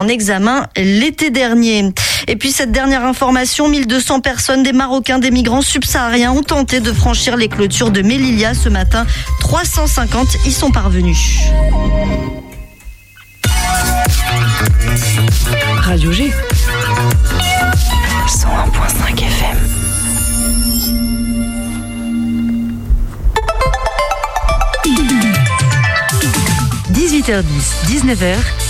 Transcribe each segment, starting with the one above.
en examen l'été dernier. Et puis cette dernière information, 1200 personnes, des Marocains, des migrants subsahariens ont tenté de franchir les clôtures de Melilla ce matin. 350 y sont parvenus. Radio G. 101.5 FM. « 18h10, 19h,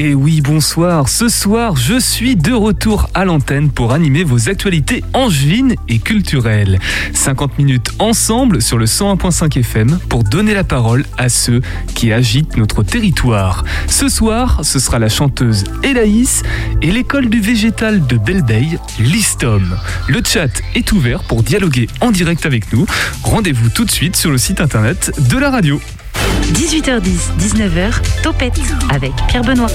Et oui, bonsoir. Ce soir, je suis de retour à l'antenne pour animer vos actualités angevines et culturelles. 50 minutes ensemble sur le 101.5 FM pour donner la parole à ceux qui agitent notre territoire. Ce soir, ce sera la chanteuse Elaïs et l'école du végétal de Belbeil, Listom. Le chat est ouvert pour dialoguer en direct avec nous. Rendez-vous tout de suite sur le site internet de la radio. 18h10, 19h, Topette avec Pierre Benoît.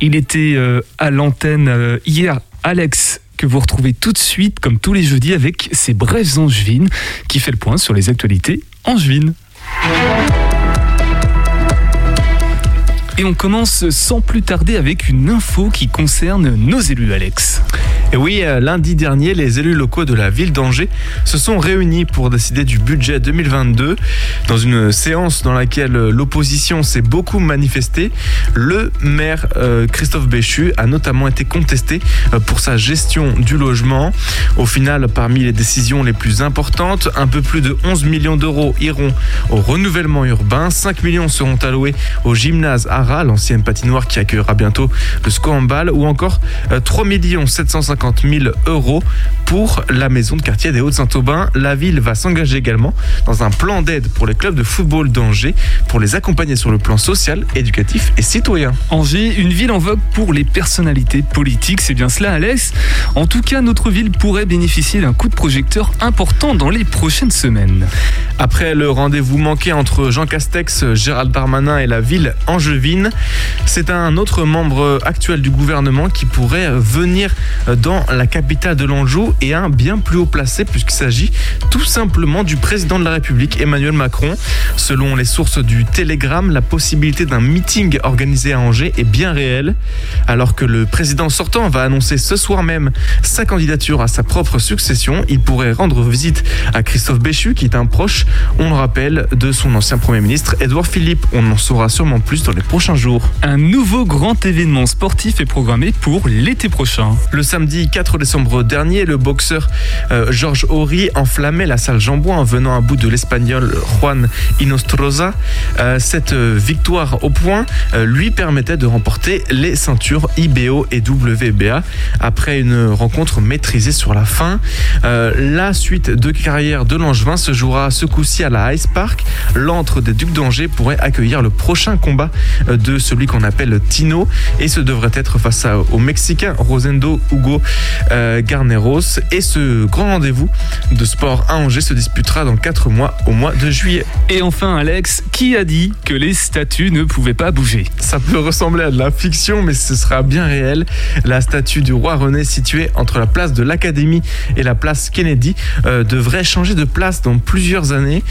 Il était euh, à l'antenne euh, hier, Alex que vous retrouvez tout de suite, comme tous les jeudis, avec ses brèves angevines, qui fait le point sur les actualités angevines. Et on commence sans plus tarder avec une info qui concerne nos élus, Alex. Et oui, euh, lundi dernier, les élus locaux de la ville d'Angers se sont réunis pour décider du budget 2022. Dans une séance dans laquelle l'opposition s'est beaucoup manifestée, le maire euh, Christophe Béchu a notamment été contesté euh, pour sa gestion du logement. Au final, parmi les décisions les plus importantes, un peu plus de 11 millions d'euros iront au renouvellement urbain, 5 millions seront alloués au gymnase Ara, l'ancienne patinoire qui accueillera bientôt le Scoambal, ou encore 3 750 50 000 euros pour la maison de quartier des Hauts-de-Saint-Aubin. La ville va s'engager également dans un plan d'aide pour les clubs de football d'Angers pour les accompagner sur le plan social, éducatif et citoyen. Angers, une ville en vogue pour les personnalités politiques, c'est bien cela Alex En tout cas, notre ville pourrait bénéficier d'un coup de projecteur important dans les prochaines semaines. Après le rendez-vous manqué entre Jean Castex, Gérald Darmanin et la ville angevine, c'est un autre membre actuel du gouvernement qui pourrait venir dans la capitale de l'Anjou et un bien plus haut placé puisqu'il s'agit tout simplement du président de la République Emmanuel Macron. Selon les sources du Télégramme, la possibilité d'un meeting organisé à Angers est bien réelle alors que le président sortant va annoncer ce soir même sa candidature à sa propre succession. Il pourrait rendre visite à Christophe Béchu qui est un proche, on le rappelle, de son ancien Premier ministre Édouard Philippe. On en saura sûrement plus dans les prochains jours. Un nouveau grand événement sportif est programmé pour l'été prochain. Le samedi 4 décembre dernier, le boxeur euh, Georges Horry enflammait la salle Jambon en venant à bout de l'espagnol Juan Inostroza. Euh, cette victoire au point euh, lui permettait de remporter les ceintures IBO et WBA après une rencontre maîtrisée sur la fin. la suite de carrière de Langevin se jouera ce coup-ci à la Ice Park. L'antre des Ducs d'Angers pourrait accueillir le prochain combat de celui qu'on appelle Tino et ce devrait être face au Mexicain Rosendo Hugo euh, Garneros. Et ce grand rendez-vous de sport à Angers se disputera dans 4 mois au mois de juillet. Et enfin, Alex, qui a dit que les statues ne pouvaient pas bouger Ça peut ressembler à de la fiction, mais ce sera bien réel. La statue du roi René située entre la place de l'Académie et la place Kennedy euh, devrait changer de place dans plusieurs années.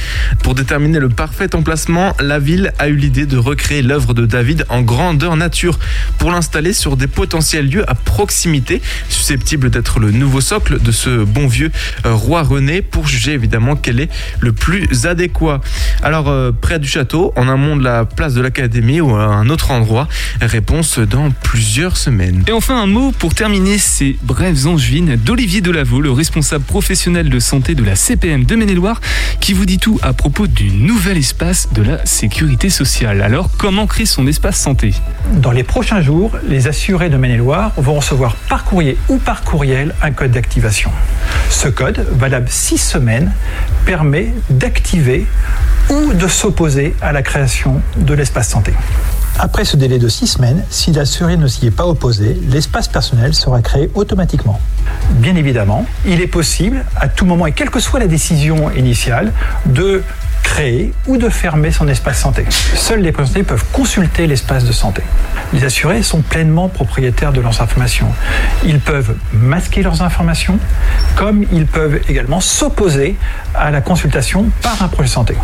Pour déterminer le parfait emplacement, la ville a eu l'idée de recréer l'œuvre de David en grandeur nature pour l'installer sur des potentiels lieux à proximité susceptible d'être le nouveau socle de ce bon vieux euh, roi René pour juger évidemment quel est le plus adéquat. Alors euh, près du château, en amont de la place de l'Académie ou à un autre endroit, réponse dans plusieurs semaines. Et enfin un mot pour terminer ces brèves angevines d'Olivier Delavaux, le responsable professionnel de santé de la CPM de Maine-et-Loire, qui vous dit tout à propos du nouvel espace de la sécurité sociale. Alors comment créer son espace santé? Dans les prochains jours, les assurés de Maine-et-Loire vont recevoir par courrier ou par courriel un code d'activation. Ce code, valable six semaines, permet d'activer ou de s'opposer à la création de l'espace santé. Après ce délai de six semaines, si l'assuré ne s'y est pas opposé, l'espace personnel sera créé automatiquement. Bien évidemment, il est possible, à tout moment et quelle que soit la décision initiale, de créer ou de fermer son espace santé. Seuls les présentés peuvent consulter l'espace de santé. Les assurés sont pleinement propriétaires de leurs informations. Ils peuvent masquer leurs informations, comme ils peuvent également s'opposer à la consultation par un projet santé.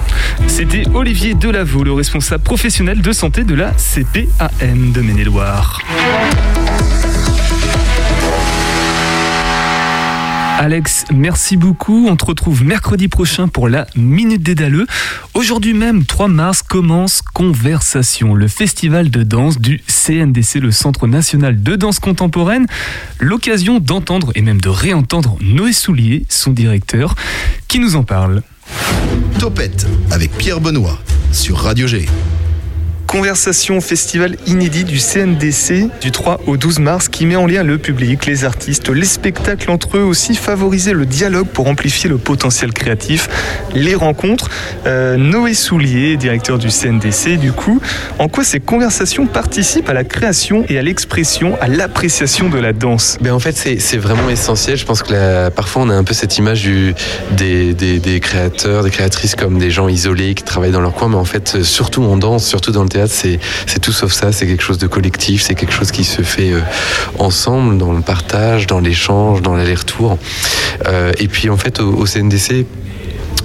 C'était Olivier Delavaux, le responsable professionnel de santé de la CPAM de Maine-et-Loire. Alex, merci beaucoup. On te retrouve mercredi prochain pour la Minute des Daleux. Aujourd'hui même, 3 mars, commence Conversation, le festival de danse du CNDC, le Centre national de danse contemporaine. L'occasion d'entendre et même de réentendre Noé Soulier, son directeur, qui nous en parle. Topette avec Pierre Benoît sur Radio G. Conversation festival inédit du CNDC du 3 au 12 mars qui met en lien le public, les artistes, les spectacles entre eux aussi, favoriser le dialogue pour amplifier le potentiel créatif, les rencontres. Euh, Noé Soulier, directeur du CNDC, du coup, en quoi ces conversations participent à la création et à l'expression, à l'appréciation de la danse? Ben En fait, c'est vraiment essentiel. Je pense que parfois on a un peu cette image des, des, des créateurs, des créatrices comme des gens isolés qui travaillent dans leur coin, mais en fait, surtout en danse, surtout dans le théâtre, c'est tout sauf ça. C'est quelque chose de collectif, c'est quelque chose qui se fait euh, ensemble, dans le partage, dans l'échange, dans l'aller-retour. Euh, et puis en fait, au CNDC,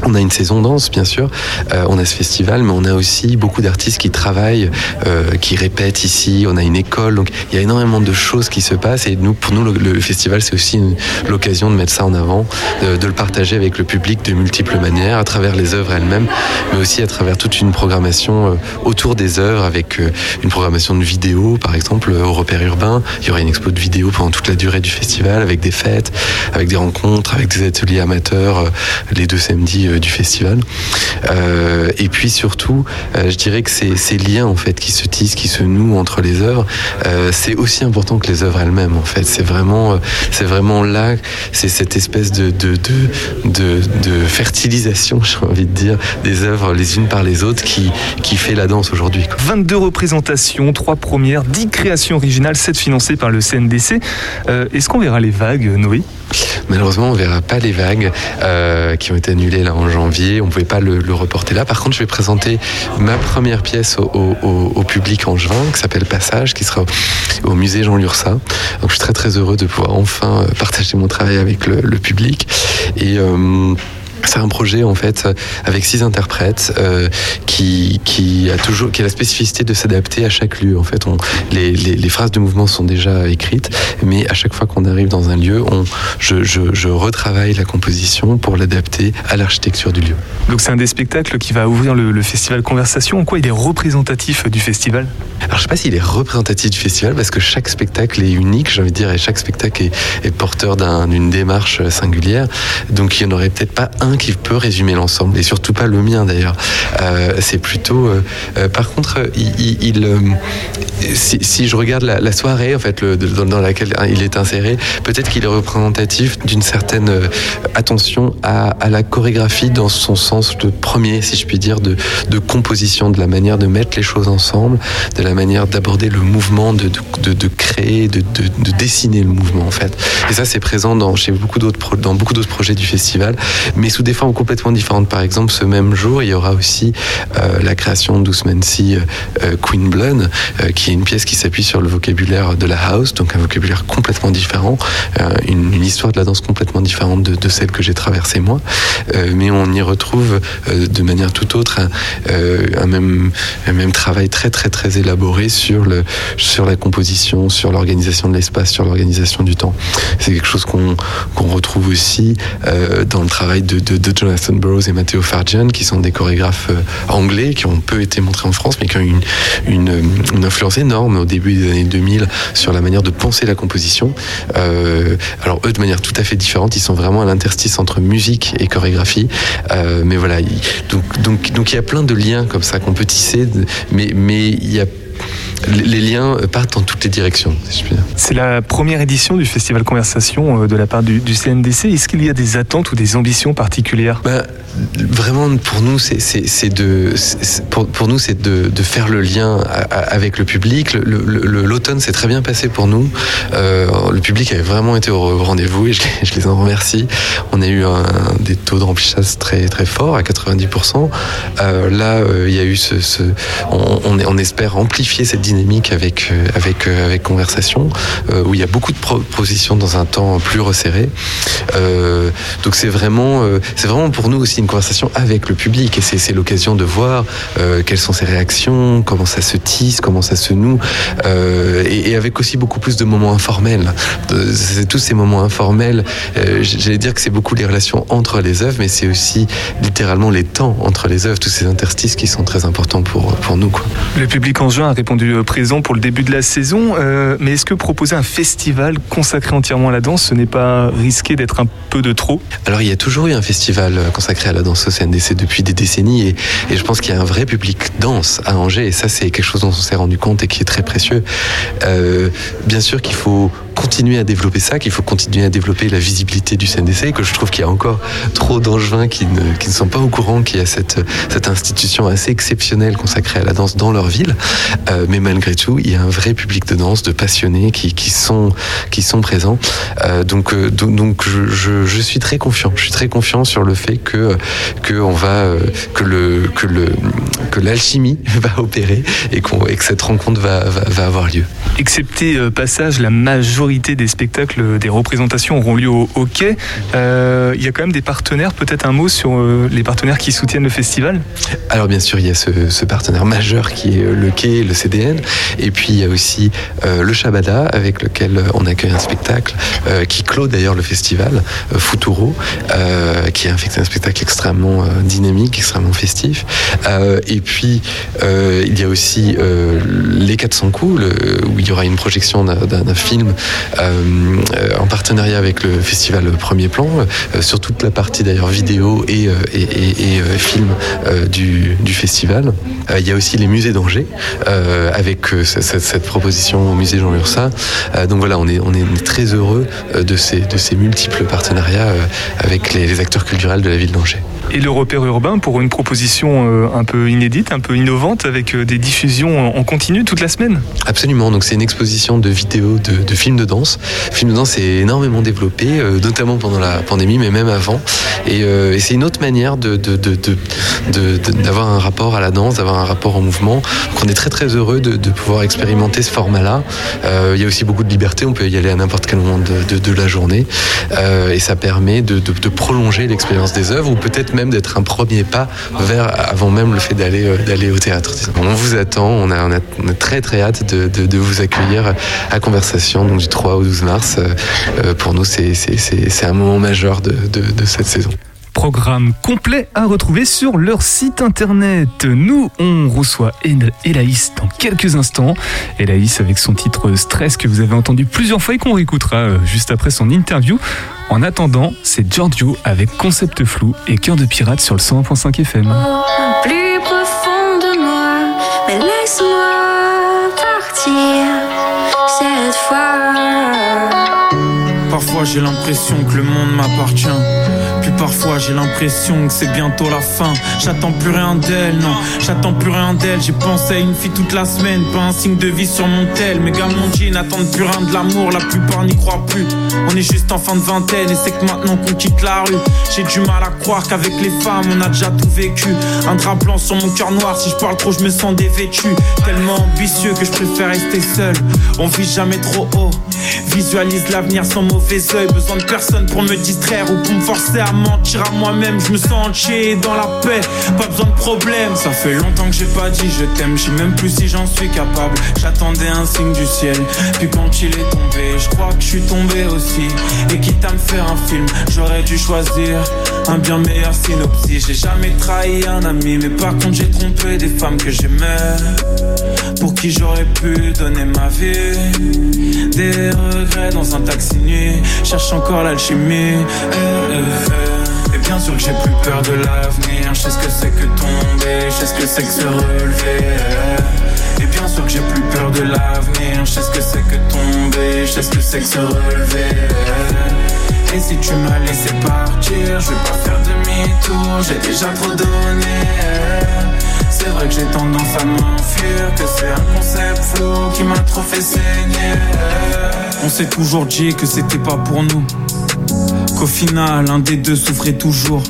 on a une saison danse, bien sûr. Euh, on a ce festival, mais on a aussi beaucoup d'artistes qui travaillent, euh, qui répètent ici. On a une école, donc il y a énormément de choses qui se passent. Et nous, pour nous, le, festival, c'est aussi l'occasion de mettre ça en avant, de, le partager avec le public de multiples manières, à travers les œuvres elles-mêmes, mais aussi à travers toute une programmation euh, autour des œuvres, avec une programmation de vidéos, par exemple, au repère urbain. Il y aura une expo de vidéos pendant toute la durée du festival, avec des fêtes, avec des rencontres, avec des ateliers amateurs, les deux samedis euh, du festival. Euh, et puis surtout, euh, je dirais que ces, liens en fait qui se tissent, qui se nouent entre les œuvres, c'est aussi important que les œuvres elles-mêmes. En fait, c'est vraiment, c'est vraiment là, c'est cette espèce de de, de, de, fertilisation, j'ai envie de dire, des œuvres les unes par les autres qui qui fait la danse aujourd'hui. 22 représentations, 3 premières, 10 créations originales, 7 financées par le CNDC. Est-ce qu'on verra les vagues, Noé? Malheureusement, on verra pas les vagues qui ont été annulées là janvier. On pouvait pas le, reporter là. Par contre, je vais présenter ma première pièce au, public en juin, qui s'appelle Passage, qui sera au musée Jean Lursa. Donc, je suis très très heureux de pouvoir enfin euh, partager mon travail avec le, public. Et euh, c'est un projet en fait avec six interprètes euh, qui, qui a toujours qui a la spécificité de s'adapter à chaque lieu. En fait, on, les, les, phrases de mouvement sont déjà écrites, mais à chaque fois qu'on arrive dans un lieu, on, je, je, je retravaille la composition pour l'adapter à l'architecture du lieu. Donc c'est un des spectacles qui va ouvrir le, festival Conversation. En quoi il est représentatif du festival? Alors je sais pas s'il est représentatif du festival parce que chaque spectacle est unique, j'ai envie de dire, et chaque spectacle est, est porteur d'une démarche singulière. Donc il n'y en aurait peut-être pas un qui peut résumer l'ensemble, et surtout pas le mien d'ailleurs. Euh, c'est plutôt. Euh, euh, par contre, il, si, je regarde la, soirée en fait dans, laquelle il est inséré, peut-être qu'il est représentatif d'une certaine attention à, la chorégraphie dans son sens de premier, si je puis dire, de, composition, de la manière de mettre les choses ensemble, de la manière d'aborder le mouvement, de, créer, de, dessiner le mouvement en fait. Et ça, c'est présent dans, chez beaucoup d'autres, dans projets du festival, mais des formes complètement différentes. Par exemple, ce même jour, il y aura aussi euh, la création d'Ousmansi euh, Queen Blood, euh, qui est une pièce qui s'appuie sur le vocabulaire de la house, donc un vocabulaire complètement différent, une, histoire de la danse complètement différente de, celle que j'ai traversée moi. mais on y retrouve de manière tout autre un, même, un même travail très très très élaboré sur, le, sur la composition, sur l'organisation de l'espace, sur l'organisation du temps. C'est quelque chose qu'on retrouve aussi dans le travail de, de Jonathan Burroughs et Matteo Farjan, qui sont des chorégraphes euh, anglais, qui ont peu été montrés en France, mais qui ont une, une, influence énorme au début des années 2000 sur la manière de penser la composition. Euh, alors eux, de manière tout à fait différente, ils sont vraiment à l'interstice entre musique et chorégraphie. Euh, mais voilà, donc, donc, donc il y a plein de liens comme ça qu'on peut tisser, mais, mais il y a les liens partent dans toutes les directions, si je puis dire. C'est la première édition du Festival Conversation de la part du, CNDC. Est-ce qu'il y a des attentes ou des ambitions particulières? Bah, Vraiment, pour nous, c'est de, pour, pour, nous, c'est de, de, faire le lien avec le public. L'automne s'est très bien passé pour nous. Euh, le public avait vraiment été au rendez-vous et je, je, les en remercie. On a eu un, des taux de remplissage très très forts à 90%. Euh, là, euh, il y a eu ce, ce on, on, on, espère amplifier cette dynamique avec euh, avec euh, avec conversation euh, où il y a beaucoup de propositions dans un temps plus resserré. donc c'est vraiment c'est vraiment pour nous aussi une conversation avec le public et c'est l'occasion de voir quelles sont ses réactions, comment ça se tisse, comment ça se noue et, avec aussi beaucoup plus de moments informels. C'est tous ces moments informels. J'allais dire que c'est beaucoup les relations entre les œuvres, mais c'est aussi littéralement les temps entre les œuvres, tous ces interstices qui sont très importants pour, pour nous. Quoi. Le public en juin répondu présent pour le début de la saison, euh, mais est-ce que proposer un festival consacré entièrement à la danse, ce n'est pas risqué d'être un peu de trop? Alors il y a toujours eu un festival consacré à la danse au CNDC depuis des décennies, et, je pense qu'il y a un vrai public danse à Angers, et ça c'est quelque chose dont on s'est rendu compte et qui est très précieux. Euh, bien sûr qu'il faut continuer à développer ça, qu'il faut continuer à développer la visibilité du CNDC, que je trouve qu'il y a encore trop d'angevins qui ne, sont pas au courant qu'il y a cette institution assez exceptionnelle consacrée à la danse dans leur ville. Euh, mais malgré tout, il y a un vrai public de danse, de passionnés qui, qui, sont, qui sont présents. Euh, donc, euh, donc je, je, je, suis très confiant. Je suis très confiant sur le fait que, que, on va, que, le, que, le, que l'alchimie va opérer et, que cette rencontre va, va, va avoir lieu. Excepté euh, passage, la majorité des spectacles, des représentations auront lieu au Quai. Il y a quand même des partenaires, peut-être un mot sur les partenaires qui soutiennent le festival? Alors bien sûr, il y a ce, ce, partenaire majeur qui est le Quai, le CDN, et puis il y a aussi euh, le Shabada avec lequel on accueille un spectacle euh, qui clôt d'ailleurs le festival, euh, Futuro, qui est un, spectacle extrêmement dynamique, extrêmement festif. et puis il y a aussi les 400 coups, où il y aura une projection d'un film euh, en partenariat avec le festival Premier Plan, euh, sur toute la partie d'ailleurs vidéo et, euh, film du, festival. il y a aussi les musées d'Angers, avec cette, cette, proposition au musée Jean Lursa. donc voilà, on est, on est très heureux de ces, de ces multiples partenariats avec les, les acteurs culturels de la ville d'Angers et le repère urbain pour une proposition euh, un peu inédite, un peu innovante, avec euh, des diffusions en continu toute la semaine? Absolument, donc c'est une exposition de vidéos, de, de, films de danse. Le film de danse est énormément développé, euh, notamment pendant la pandémie, mais même avant. Et, et c'est une autre manière de, de, d'avoir un rapport à la danse, d'avoir un rapport au mouvement. Donc on est très très heureux de, pouvoir expérimenter ce format-là. il y a aussi beaucoup de liberté, on peut y aller à n'importe quel moment de, la journée. et ça permet de, prolonger l'expérience des œuvres, ou peut-être même d'être un premier pas vers avant même le fait d'aller euh, d'aller au théâtre. On vous attend, on a, très très hâte de, vous accueillir à Conversation donc du 3 au 12 mars. Euh, pour nous, c'est un moment majeur de cette saison programme complet à retrouver sur leur site internet. Nous, on reçoit Elaïs dans quelques instants. Elaïs avec son titre Stress que vous avez entendu plusieurs fois et qu'on réécoutera euh, juste après son interview. En attendant, c'est Giorgio avec Concept Flou et Cœur de Pirate sur le 101.5 FM. Plus profond de moi, mais laisse-moi partir cette fois. Parfois j'ai l'impression que le monde m'appartient parfois j'ai l'impression que c'est bientôt la fin. J'attends plus rien d'elle, non, j'attends plus rien d'elle. J'ai pensé à une fille toute la semaine, pas un signe de vie sur mon tel. Mes gars, mon n'attendent plus rien de l'amour, la plupart n'y croient plus. On est juste en fin de vingtaine et c'est que maintenant qu'on quitte la rue. J'ai du mal à croire qu'avec les femmes on a déjà tout vécu. Un drap blanc sur mon cœur noir, si je parle trop, je me sens dévêtu. Tellement ambitieux que je préfère rester seul. On vit jamais trop haut. Visualise l'avenir sans mauvais oeil. Besoin de personne pour me distraire ou pour me forcer à à moi-même. Je me sens entier dans la paix, pas besoin de problème. Ça fait longtemps que j'ai pas dit je t'aime, je sais même plus si j'en suis capable. J'attendais un signe du ciel, puis quand il est tombé, je crois que je suis tombé aussi. Et quitte à me faire un film, j'aurais dû choisir un bien meilleur synopsis. J'ai jamais trahi un ami, mais par contre j'ai trompé des femmes que j'aimais. Pour qui j'aurais pu donner ma vie. Des regrets dans un taxi nuit, cherche encore l'alchimie. Eh, eh, eh. Et bien sûr que j'ai plus peur de l'avenir, je sais ce que c'est que tomber, je sais ce que c'est que se relever. Et bien sûr que j'ai plus peur de l'avenir. Je sais ce que c'est que tomber, je sais ce que c'est que se relever. Si tu m'as laissé partir, je vais pas faire demi-tour, j'ai déjà trop donné. C'est vrai que j'ai tendance à m'enfuir, que c'est un concept flou qui m'a trop fait saigner. On s'est toujours dit que c'était pas pour nous, qu'au final un des deux souffrait toujours.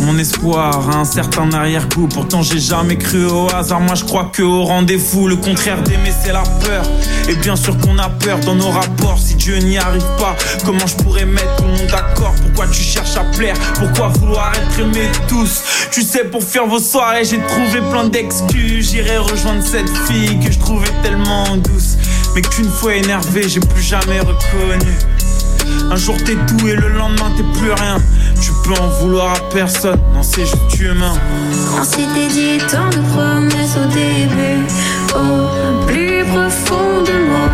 Mon espoir a un certain arrière-goût. Pourtant, j'ai jamais cru au hasard. Moi, je crois que au rendez-vous, le contraire d'aimer, c'est la peur. Et bien sûr qu'on a peur dans nos rapports. Si Dieu n'y arrive pas, comment je pourrais mettre tout le monde d'accord? Pourquoi tu cherches à plaire? Pourquoi vouloir être aimé tous? Tu sais, pour faire vos soirées, j'ai trouvé plein d'excuses. J'irai rejoindre cette fille que je trouvais tellement douce. Mais qu'une fois énervé, j'ai plus jamais reconnu. Un jour t'es tout et le lendemain t'es plus rien. Tu peux en vouloir à personne, non c'est juste humain. On s'était dit tant de promesses au début, au plus profond de moi.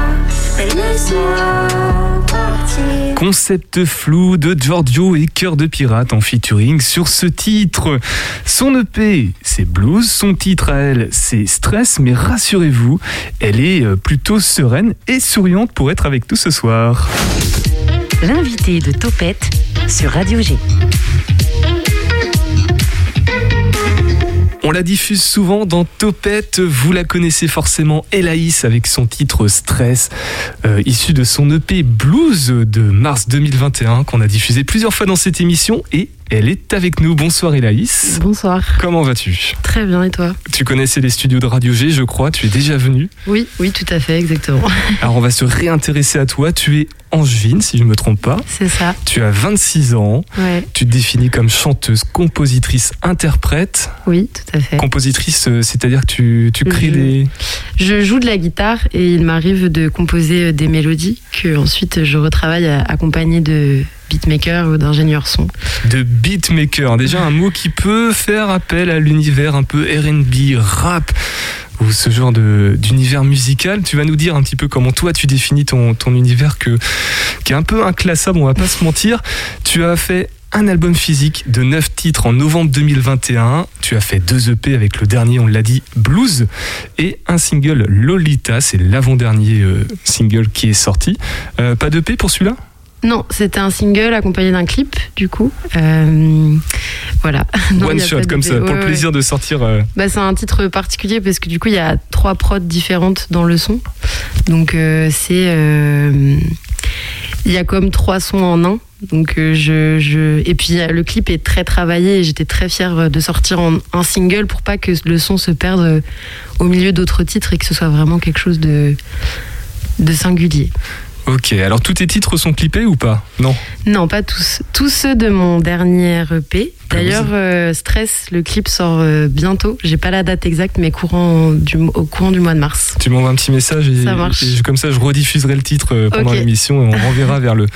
Laisse-moi partir. Concept flou de Giorgio et Cœur de Pirate en featuring sur ce titre. Son EP, c'est Blues. Son titre à elle, c'est Stress. Mais rassurez-vous, elle est euh, plutôt sereine et souriante pour être avec nous ce soir. L'invité de Topette sur Radio G. On la diffuse souvent dans Topette, vous la connaissez forcément, Elaïs avec son titre Stress, euh, issu de son EP Blues de mars 2021 qu'on a diffusé plusieurs fois dans cette émission et elle est avec nous. Bonsoir Elaïs. Bonsoir. Comment vas-tu? Très bien, et toi? Tu connaissais les studios de Radio G, je crois, tu es déjà venu. Oui, oui, tout à fait, exactement. Alors on va se réintéresser à toi, tu es angevine si je ne me trompe pas. C'est ça. Tu as 26 ans, Ouais. tu te définis comme chanteuse, compositrice, interprète. Oui, tout à fait. Compositrice, euh, c'est-à-dire que tu, tu crées Je- des... Je joue de la guitare et il m'arrive de composer euh, des mélodies que ensuite je retravaille à- accompagné de beatmaker ou d'ingénieur son. de beatmaker. Déjà un mot qui peut faire appel à l'univers un peu R&B, rap ou ce genre d'univers musical. Tu vas nous dire un petit peu comment toi tu définis ton, ton univers que, qui est un peu inclassable, on va pas se mentir. Tu as fait un album physique de 9 titres en novembre 2021. Tu as fait deux EP avec le dernier, on l'a dit, Blues, et un single Lolita, c'est l'avant-dernier euh, single qui est sorti. Euh, pas d'EP pour celui-là? Non, c'était un single accompagné d'un clip, du coup. Euh, voilà. Non, One shot comme ça, pour Ouais, le ouais. plaisir de sortir... euh, Bah, c'est un titre particulier parce que du coup, il y a trois prods différentes dans le son. Donc, euh, c'est. Il y a comme trois sons en un. Donc, je, je... Et puis, le clip est très travaillé et j'étais très fière de sortir en un single pour pas que le son se perde au milieu d'autres titres et que ce soit vraiment quelque chose de, de singulier. Ok, alors tous tes titres sont clippés ou pas? Non. Non, pas tous. Tous ceux de mon dernier EP. D'ailleurs, euh, Stress, le clip sort euh, bientôt. J'ai pas la date exacte, mais courant du, au courant du mois de mars. Tu m'envoies un petit message et, Ça comme ça je rediffuserai le titre euh, pendant l'émission et on renverra vers le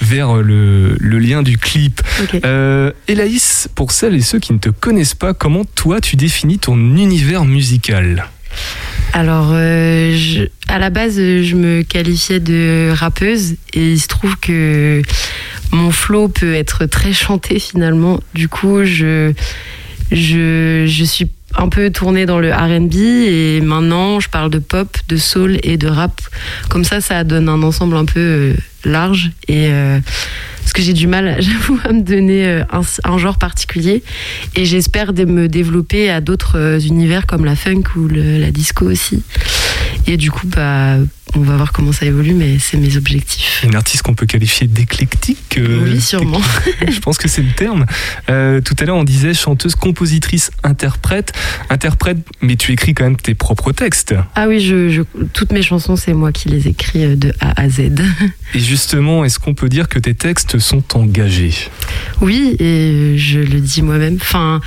vers le, le lien du clip. Ok. Euh, Hélaïs, pour celles et ceux qui ne te connaissent pas, comment toi tu définis ton univers musical? Alors, euh, à la base, je me qualifiais de rappeuse et il se trouve que mon flow peut être très chanté finalement. Du coup, je, je, je suis un peu tournée dans le RB et maintenant je parle de pop, de soul et de rap. Comme ça, ça donne un ensemble un peu euh, large et euh, parce que j'ai du mal, j'avoue, à me donner euh, un, genre particulier et j'espère me développer à d'autres euh, univers comme la funk ou la disco aussi. Et du coup, bah, on va voir comment ça évolue, mais c'est mes objectifs. Une artiste qu'on peut qualifier d'éclectique euh, Oui, sûrement. Je pense que c'est le terme. Euh, tout à l'heure, on disait chanteuse, compositrice, interprète. Interprète, mais tu écris quand même tes propres textes. Ah oui, je, je- toutes mes chansons, c'est moi qui les écris euh, de A à Z. Et justement, est-ce qu'on peut dire que tes textes sont engagés? Oui, et je le dis moi-même. Enfin,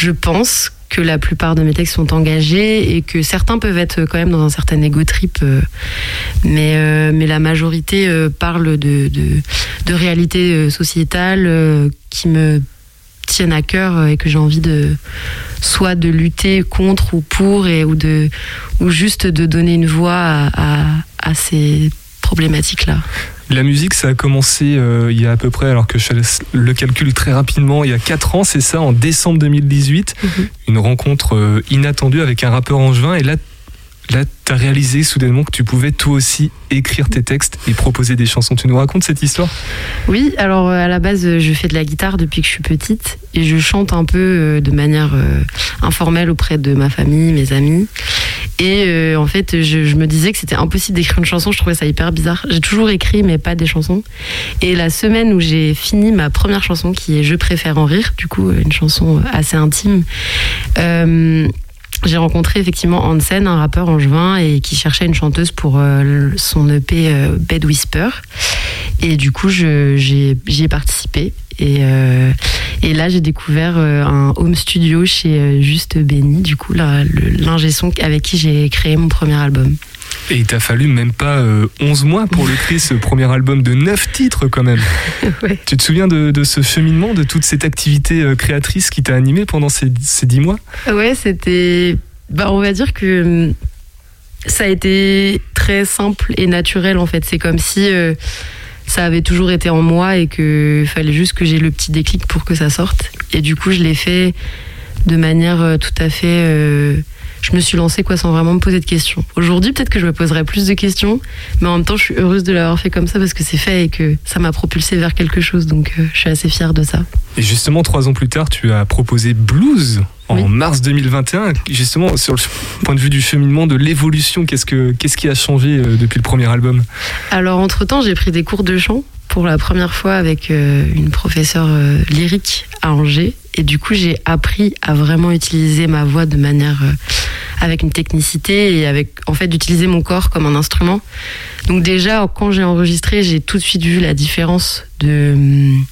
je pense que la plupart de mes textes sont engagés et que certains peuvent être quand même dans un certain ego trip, euh, mais, euh, mais la majorité euh, parle de, de, réalités euh, sociétales euh, qui me tiennent à cœur euh, et que j'ai envie de soit de lutter contre ou pour et ou de ou juste de donner une voix à ces La musique, ça a commencé euh, il y a à peu près, alors que je laisse le calcul très rapidement, il y a 4 ans, c'est ça, en décembre 2018. Mhm. Une rencontre euh, inattendue avec un rappeur angevin. Et là, là, tu as réalisé soudainement que tu pouvais toi aussi écrire tes textes et proposer des chansons. Tu nous racontes cette histoire? Oui, alors euh, à la base, euh, je fais de la guitare depuis que je suis petite et je chante un peu euh, de manière informelle auprès de ma famille, mes amis. Et en fait, je, me disais que c'était impossible d'écrire une chanson, je trouvais ça hyper bizarre. J'ai toujours écrit, mais pas des chansons. Et la semaine où j'ai fini ma première chanson, qui est Je préfère en rire, du coup, une chanson assez intime, j'ai rencontré effectivement Hansen, un rappeur angevin, et qui cherchait une chanteuse pour euh, son EP euh, Bed Whisper. Et du coup, j'y ai participé. Et, euh, là, j'ai découvert un home studio chez Juste Béni, du coup, l'ingé son avec qui j'ai créé mon premier album. Et il t'a fallu même pas euh, 11 mois pour le créer, ce premier album de 9 titres quand même. Ouais. Tu te souviens de, de ce cheminement, de toute cette activité euh, créatrice qui t'a animé pendant ces, ces 10 mois? Ouais, c'était. Bah, on va dire que hum, ça a été très simple et naturel en fait. C'est comme si euh, ça avait toujours été en moi et qu'il fallait juste que j'ai le petit déclic pour que ça sorte. Et du coup, je l'ai fait de manière euh, tout à fait. Je me suis lancée quoi sans vraiment me poser de questions. Aujourd'hui, peut-être que je me poserai plus de questions, mais en même temps, je suis heureuse de l'avoir fait comme ça parce que c'est fait et que ça m'a propulsée vers quelque chose. Donc, euh, je suis assez fière de ça. Et justement, trois ans plus tard, tu as proposé Blues en Oui. mars 2021. Justement, sur le point de vue du cheminement, de l'évolution, qu'est-ce, que, qu'est-ce qui a changé euh, depuis le premier album? Alors, entre-temps, j'ai pris des cours de chant pour la première fois avec euh, une professeure lyrique à Angers. Et du coup, j'ai appris à vraiment utiliser ma voix de manière euh, avec une technicité et avec, en fait, d'utiliser mon corps comme un instrument. Donc, déjà, quand j'ai enregistré, j'ai tout de suite vu la différence de, hum,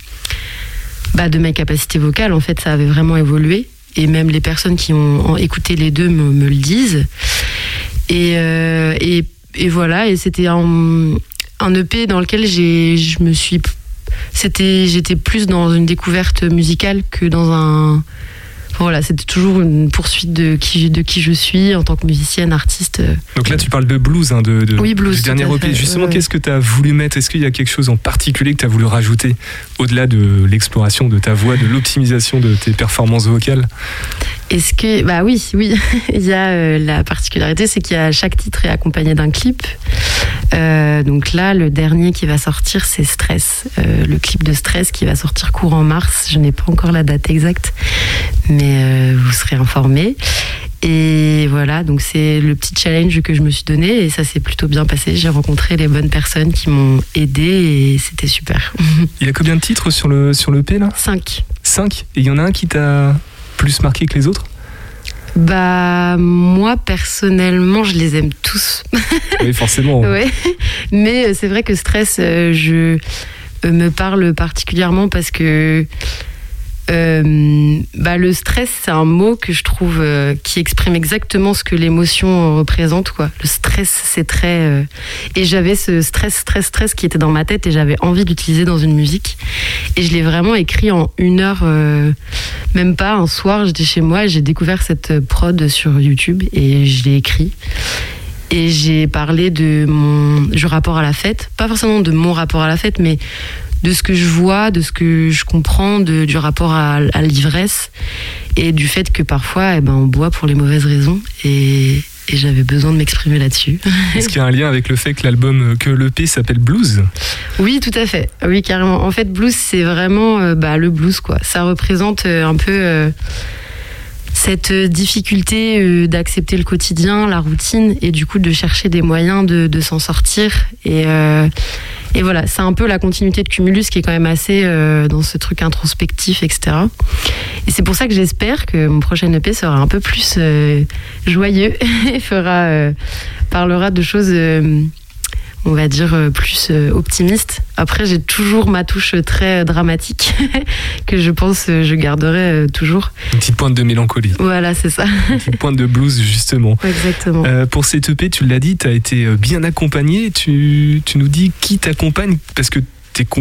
bah, de mes capacités vocales. En fait, ça avait vraiment évolué. Et même les personnes qui ont écouté les deux me, le disent. Et, euh, et, et voilà, et c'était un, un EP dans lequel je me suis, c'était, j'étais plus dans une découverte musicale que dans un, voilà, c'était toujours une poursuite de qui, de qui je suis en tant que musicienne, artiste. Donc là, tu parles de blues, hein, de, de- Oui, blues, du dernier EP. Justement, Ouais, qu'est-ce que tu as voulu mettre? Est-ce qu'il y a quelque chose en particulier que tu as voulu rajouter au-delà de l'exploration de ta voix, de l'optimisation de tes performances vocales? Est-ce que, bah oui, oui, il y a euh, la particularité, c'est qu'il y a chaque titre est accompagné d'un clip. Euh, donc là, le dernier qui va sortir, c'est Stress, Euh, le clip de Stress qui va sortir courant mars. Je n'ai pas encore la date exacte, mais euh, vous serez informés. Et voilà, donc c'est le petit challenge que je me suis donné et ça s'est plutôt bien passé. J'ai rencontré les bonnes personnes qui m'ont aidé et c'était super. Il y a combien de titres sur le, sur le EP là? Cinq. 5 Et il y en a un qui t'a plus marqué que les autres? Bah moi personnellement, je les aime tous. Oui, forcément. Ouais. Mais euh, c'est vrai que stress, euh, je me parle particulièrement parce que euh, bah, le stress, c'est un mot que je trouve euh, qui exprime exactement ce que l'émotion représente. Quoi. Le stress, c'est très. euh, Et j'avais ce stress, stress, stress qui était dans ma tête et j'avais envie d'utiliser dans une musique. Et je l'ai vraiment écrit en une heure, même pas un soir. J'étais chez moi j'ai découvert cette prod sur YouTube et je l'ai écrit. Et j'ai parlé de mon du rapport à la fête, pas forcément de mon rapport à la fête, mais de ce que je vois, de ce que je comprends, de, du rapport à, à l'ivresse et du fait que parfois, eh ben, on boit pour les mauvaises raisons. Et, et j'avais besoin de m'exprimer là-dessus. Est-ce qu'il y a un lien avec le fait que l'album, que l'EP s'appelle Blues? Oui, tout à fait. Oui, carrément. En fait, blues, c'est vraiment euh, bah, le blues, quoi. Ça représente euh, un peu euh, cette difficulté euh, d'accepter le quotidien, la routine, et du coup de chercher des moyens de, s'en sortir. Et, euh, et voilà, c'est un peu la continuité de Cumulus qui est quand même assez euh, dans ce truc introspectif, etc. Et c'est pour ça que j'espère que mon prochain EP sera un peu plus joyeux et fera, parlera de choses. On va dire, euh, plus euh, optimiste. Après, j'ai toujours ma touche très euh, dramatique que je pense je garderai toujours. Une petite pointe de mélancolie. Voilà, c'est ça. Une petite pointe de blues, justement. Exactement. Euh, pour cette EP, tu l'as dit, tu as été bien accompagné. Tu, tu nous dis qui t'accompagne parce que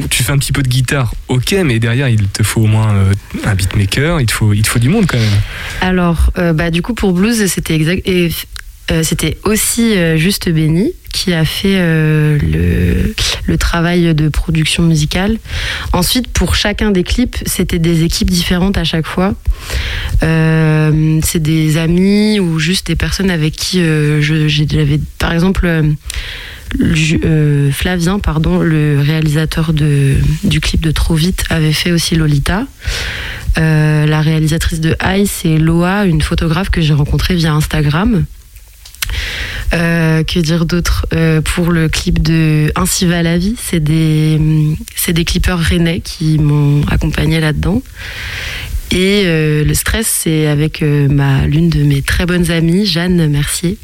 tu fais un petit peu de guitare, ok, mais derrière il te faut au moins euh, un beatmaker, il te faut, il te faut du monde quand même. Alors, euh, bah, du coup, pour Blues, c'était euh, c'était aussi euh, Juste Béni qui a fait euh, le, travail de production musicale. Ensuite, pour chacun des clips, c'était des équipes différentes à chaque fois. C'est des amis ou juste des personnes avec qui j'avais, par exemple, Flavien, pardon, le réalisateur du clip de Trop vite, avait fait aussi Lolita. La réalisatrice de High, c'est Loa, une photographe que j'ai rencontrée via Instagram. Euh, que dire d'autre Euh, Pour le clip de Ainsi va la vie, c'est des, c'est des clippeurs rennais qui m'ont accompagné là-dedans. Et euh, le stress, c'est avec euh, ma l'une de mes très bonnes amies, Jeanne Mercier,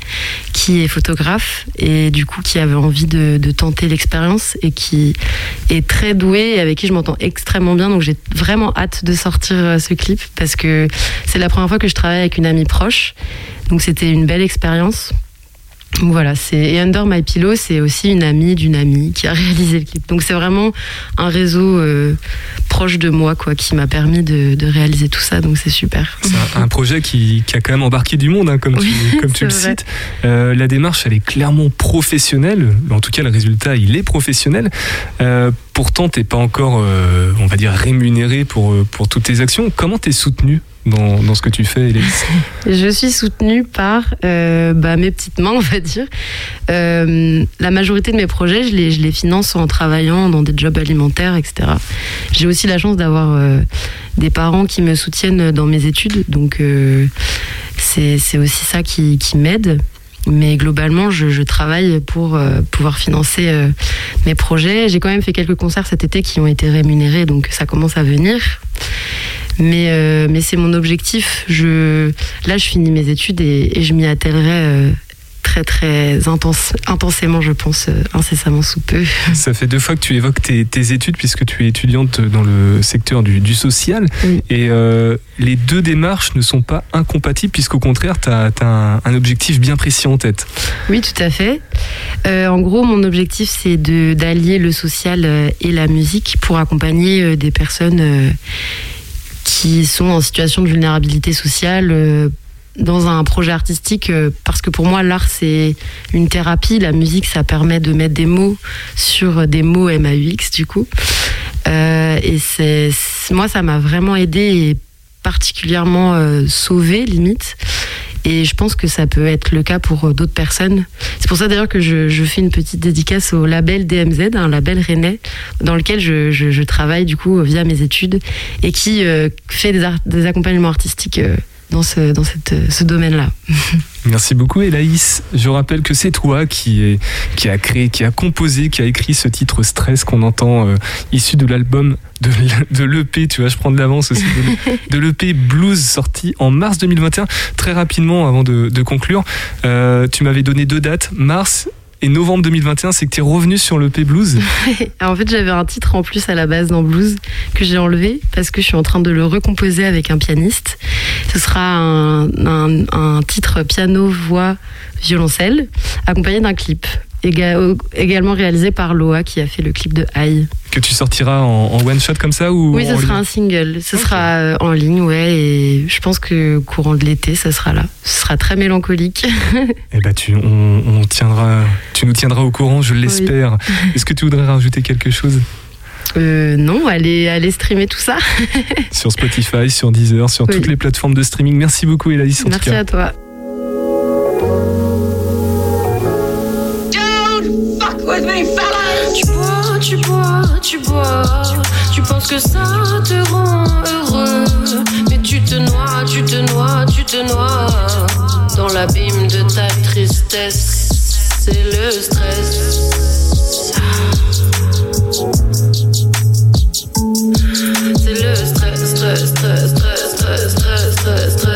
qui est photographe et du coup qui avait envie de, de tenter l'expérience et qui est très douée et avec qui je m'entends extrêmement bien. Donc j'ai vraiment hâte de sortir euh, ce clip parce que c'est la première fois que je travaille avec une amie proche. Donc c'était une belle expérience. Donc voilà, c'est et Under My Pillow, c'est aussi une amie d'une amie qui a réalisé le clip. Donc c'est vraiment un réseau euh, proche de moi, quoi, qui m'a permis de, de réaliser tout ça. Donc c'est super. C'est un, un projet qui, qui a quand même embarqué du monde, hein, comme tu, Oui, comme tu le vrai. cites. Euh, la démarche, elle est clairement professionnelle. En tout cas, le résultat, il est professionnel. Euh, pourtant, t'es pas encore, euh, on va dire, rémunéré pour, pour toutes tes actions. Comment t'es soutenu dans, ce que tu fais, Élise Je suis soutenue par euh, bah, mes petites mains, on va dire. Euh, la majorité de mes projets, je les, finance en travaillant dans des jobs alimentaires, etc. J'ai aussi la chance d'avoir euh, des parents qui me soutiennent dans mes études, donc c'est aussi ça qui, m'aide. Mais globalement, je, travaille pour pouvoir financer mes projets. J'ai quand même fait quelques concerts cet été qui ont été rémunérés, donc ça commence à venir. Mais, euh, mais c'est mon objectif. Je, là, je finis mes études et, et je m'y attellerai euh, très, très intense, intensément, je pense, euh, incessamment sous peu. Ça fait deux fois que tu évoques tes, tes études, puisque tu es étudiante dans le secteur du, du social. Oui. Et euh, les deux démarches ne sont pas incompatibles, puisqu'au contraire, tu as, un, un objectif bien précis en tête. Oui, tout à fait. Euh, en gros, mon objectif, c'est d'allier le social et la musique pour accompagner des personnes qui sont en situation de vulnérabilité sociale euh, dans un projet artistique. euh, Parce que pour moi, l'art, c'est une thérapie. La musique, ça permet de mettre des mots sur des mots MAUX, du coup. Euh, et c'est moi, ça m'a vraiment aidé et particulièrement euh, sauvé, limite. Et je pense que ça peut être le cas pour euh, d'autres personnes. C'est pour ça d'ailleurs que je, fais une petite dédicace au label DMZ, un label rennais, dans lequel je, travaille du coup via mes études et qui euh, fait des accompagnements artistiques euh, dans ce, dans cette, ce domaine-là. Merci beaucoup Elaïs. Je rappelle que c'est toi qui, est, qui a créé, qui a composé, qui a écrit ce titre Stress qu'on entend euh, issu de l'album de, l'EP, tu vois, je prends de l'avance aussi, de, l'EP Blues sorti en mars 2021. Très rapidement, avant de, de conclure, euh, tu m'avais donné deux dates, mars et novembre 2021, c'est que tu es revenu sur l'EP Blues. Alors, en fait, j'avais un titre en plus à la base dans Blues que j'ai enlevé parce que je suis en train de le recomposer avec un pianiste. Ce sera un- un titre piano, voix, violoncelle, accompagné d'un clip. Éga- également réalisé par Loa qui a fait le clip de High. Que tu sortiras en, en one shot comme ça ou Oui, ce sera ligne un single. Ce sera euh, en ligne, ouais. Et je pense que courant de l'été, ça sera là. Ce sera très mélancolique. Eh ben tu, on, on tiendra, tu nous tiendras au courant, je l'espère. Est-ce que tu voudrais rajouter quelque chose? Euh, non, allez, allez streamer tout ça. sur Spotify, sur Deezer, sur Oui. toutes les plateformes de streaming Merci beaucoup Elaïs en tout Merci Tu bois, tu bois, tu bois. Tu penses que ça te rend heureux. Mais tu te noies, tu te noies, tu te noies. Dans l'abîme de ta tristesse, c'est le stress. C'est le stress, stress, stress, stress, stress, stress, stress, stress.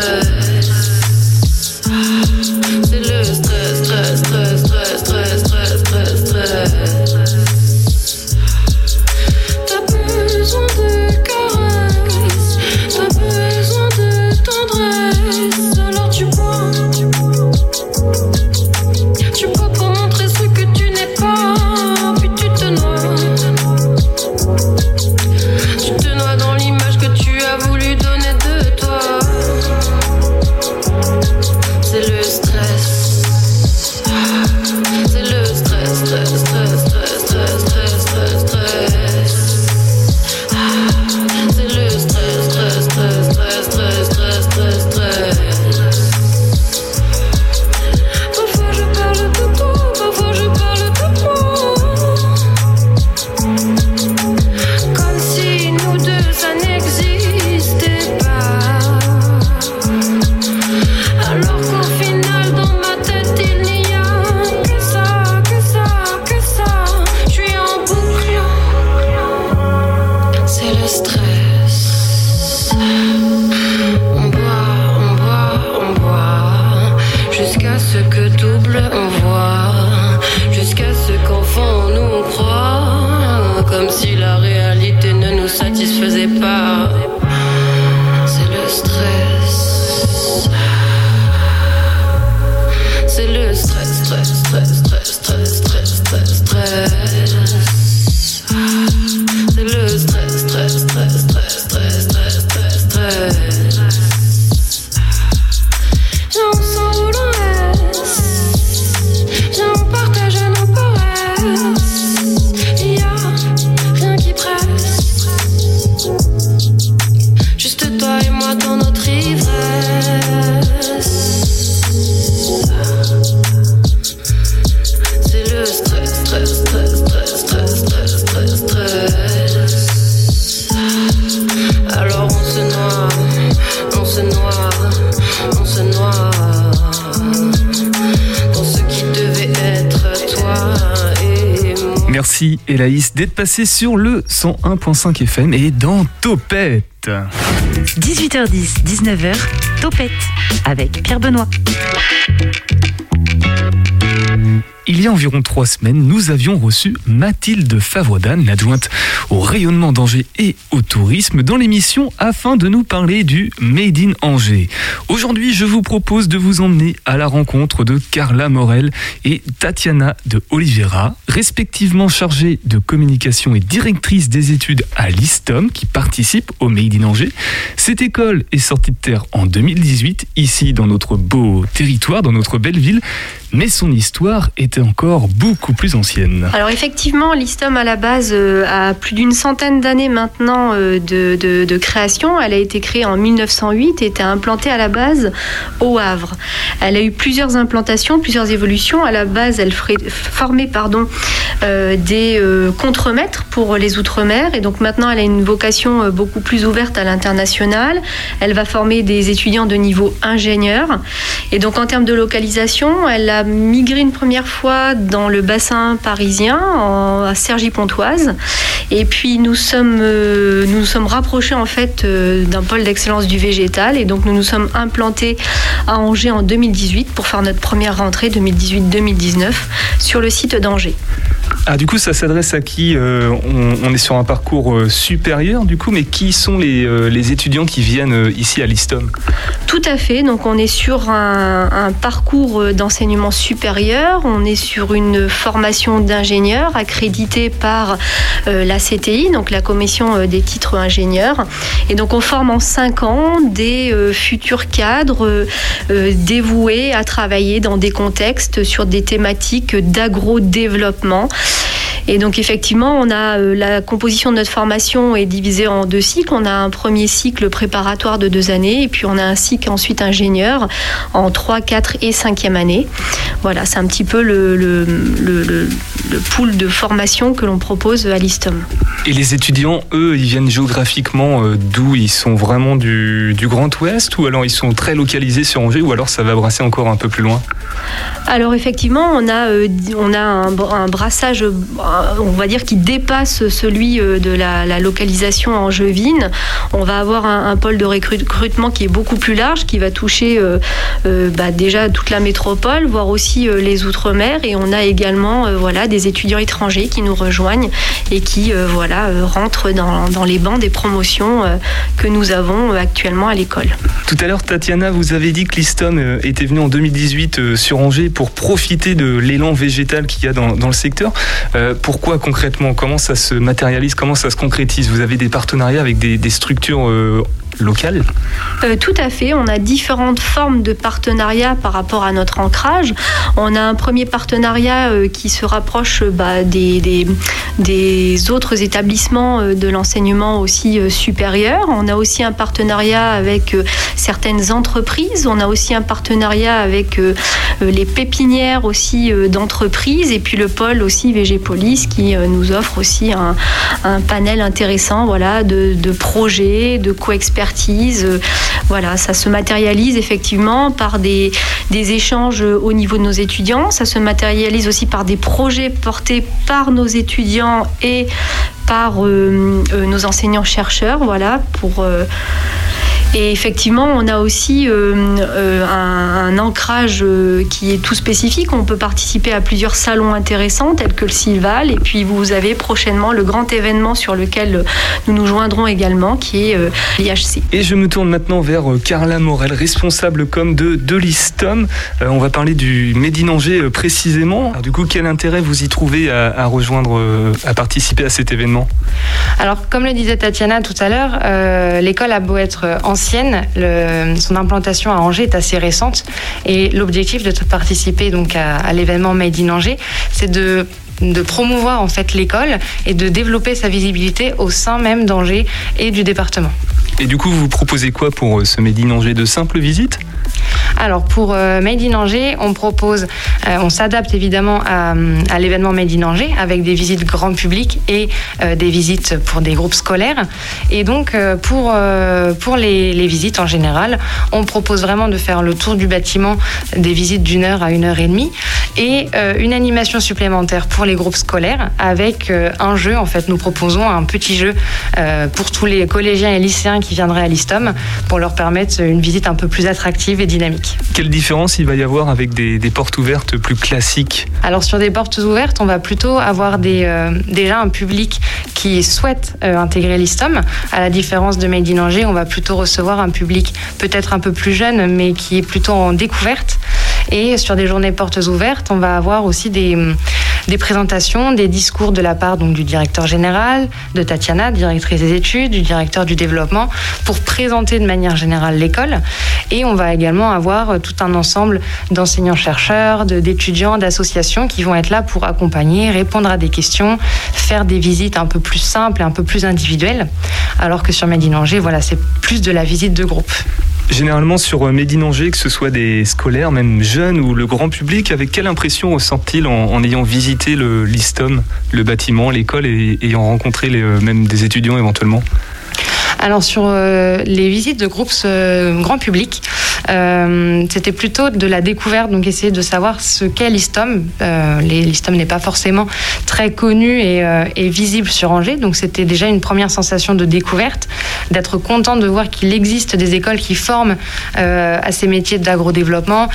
D'être passée sur le 101.5 FM et dans Topette. 18h10, 19h, Topette avec Pierre Benoît. Il y a environ trois semaines, nous avions reçu Mathilde Favodan, l'adjointe au rayonnement d'Angers et au tourisme, dans l'émission afin de nous parler du Made in Angers. Aujourd'hui, je vous propose de vous emmener à la rencontre de Carla Morel et Tatiana de Oliveira, respectivement chargées de communication et directrice des études à l'ISTOM, qui participe au Made in Angers. Cette école est sortie de terre en 2018, ici dans notre beau territoire, dans notre belle ville, mais son histoire encore beaucoup plus ancienne. Alors effectivement, l'ISTOM à la base euh, a plus d'une centaine d'années maintenant euh, de, création. Elle a été créée en 1908 et était implantée à la base au Havre. Elle a eu plusieurs implantations, plusieurs évolutions. À la base, elle formait pardon, euh, des euh, contremaîtres pour les Outre-mer et donc maintenant elle a une vocation beaucoup plus ouverte à l'international. Elle va former des étudiants de niveau ingénieur et donc en termes de localisation, elle a migré une première fois dans le bassin parisien, en, à Cergy-Pontoise. Et puis nous sommes, euh, nous, nous sommes rapprochés en fait euh, d'un pôle d'excellence du végétal. Et donc nous nous sommes implantés à Angers en 2018 pour faire notre première rentrée 2018-2019 sur le site d'Angers. Ah, du coup, ça s'adresse à qui euh, on, on, est sur un parcours supérieur, du coup, mais qui sont les, les étudiants qui viennent ici à l'ISTOM Tout à fait. Donc, on est sur un, un parcours d'enseignement supérieur. On est sur une formation d'ingénieur accréditée par euh, la CTI, donc la Commission des titres ingénieurs. Et donc, on forme en cinq ans des futurs cadres dévoués à travailler dans des contextes sur des thématiques d'agro-développement. Et donc effectivement, on a euh, la composition de notre formation est divisée en deux cycles. On a un premier cycle préparatoire de deux années et puis on a un cycle ensuite ingénieur en 3, 4 et 5e année. Voilà, c'est un petit peu le, le, le, le, le pool de formation que l'on propose à l'ISTOM. Et les étudiants, eux, ils viennent géographiquement euh, d'où Ils sont vraiment du, du, Grand Ouest ou alors ils sont très localisés sur Angers ou alors ça va brasser encore un peu plus loin? Alors effectivement, on a, euh, on a un, un brassage on va dire, qui dépasse celui euh, de la, la localisation angevine. On va avoir un, un, pôle de recrutement qui est beaucoup plus large, qui va toucher euh, euh, bah, déjà toute la métropole, voire aussi euh, les Outre-mer. Et on a également euh, voilà, des étudiants étrangers qui nous rejoignent et qui euh, voilà, rentrent dans, dans, les bancs des promotions que nous avons actuellement à l'école. Tout à l'heure, Tatiana, vous avez dit que l'ISTOM était venu en 2018 sur Angers pour profiter de l'élan végétal qu'il y a dans, le secteur. Pourquoi concrètement? Comment ça se matérialise? Comment ça se concrétise? Vous avez des partenariats avec des, structures locales euh, Tout à fait. On a différentes formes de partenariats par rapport à notre ancrage. On a un premier partenariat euh, qui se rapproche bah, des, des, des, autres établissements euh, de l'enseignement aussi euh, supérieur. On a aussi un partenariat avec euh, certaines entreprises. On a aussi un partenariat avec euh, les pépinières aussi d'entreprises et puis le pôle aussi VG Police qui nous offre aussi un, un panel intéressant voilà, de, de projets, de co-expertise. Voilà, ça se matérialise effectivement par des, échanges au niveau de nos étudiants. Ça se matérialise aussi par des projets portés par nos étudiants et par euh, euh, nos enseignants-chercheurs, voilà, pour euh, et effectivement, on a aussi euh, euh, un, un, ancrage euh, qui est tout spécifique. On peut participer à plusieurs salons intéressants tels que le Silval. Et puis vous avez prochainement le grand événement sur lequel nous nous joindrons également, qui est euh, l'IHC. Et je me tourne maintenant vers Carla Morel, responsable com de, de l'ISTOM. Euh, on va parler du Médine Angers précisément. Alors, du coup, quel intérêt vous y trouvez à, à rejoindre, à participer à cet événement? Alors, comme le disait Tatiana tout à l'heure, l'école a beau être en son implantation à Angers est assez récente et l'objectif de participer donc à, l'événement Made in Angers, c'est de promouvoir en fait l'école et de développer sa visibilité au sein même d'Angers et du département. Et du coup, vous proposez quoi pour ce Made in Angers De simples visites alors pour euh, Made in Angers, on propose, euh, on s'adapte évidemment à, à l'événement Made in Angers avec des visites grand public et euh, des visites pour des groupes scolaires. Et donc euh, pour, euh, pour les, les, visites en général, on propose vraiment de faire le tour du bâtiment, des visites d'une heure à une heure et demie. et euh, une animation supplémentaire pour les groupes scolaires avec euh, un jeu. En fait, nous proposons un petit jeu euh, pour tous les collégiens et lycéens qui viendraient à l'ISTOM pour leur permettre une visite un peu plus attractive et dynamique. Quelle différence il va y avoir avec des, portes ouvertes plus classiques Alors sur des portes ouvertes, on va plutôt avoir euh, déjà un public qui souhaite euh, intégrer l'ISTOM. À la différence de Made in Angers, on va plutôt recevoir un public peut-être un peu plus jeune, mais qui est plutôt en découverte. Et sur des journées portes ouvertes, on va avoir aussi des, des présentations, des discours de la part donc, du directeur général, de Tatiana, directrice des études, du directeur du développement, pour présenter de manière générale l'école. Et on va également avoir euh, tout un ensemble d'enseignants-chercheurs, de- d'étudiants, d'associations qui vont être là pour accompagner, répondre à des questions, faire des visites un peu plus simples et un peu plus individuelles. Alors que sur Made in Angers, voilà, c'est plus de la visite de groupe. Généralement sur euh, Made in Angers, que ce soit des scolaires, même jeunes ou le grand public, avec quelle impression ressent-il en, ayant visité le l'ISTOM, le bâtiment, l'école et ayant rencontré euh, même des étudiants éventuellement? Alors sur euh, les visites de groupes euh, grand public, euh, c'était plutôt de la découverte, donc essayer de savoir ce qu'est l'ISTOM. L'ISTOM n'est pas forcément très connu et, et visible sur Angers, donc c'était déjà une première sensation de découverte, d'être content de voir qu'il existe des écoles qui forment à ces métiers d'agrodéveloppement,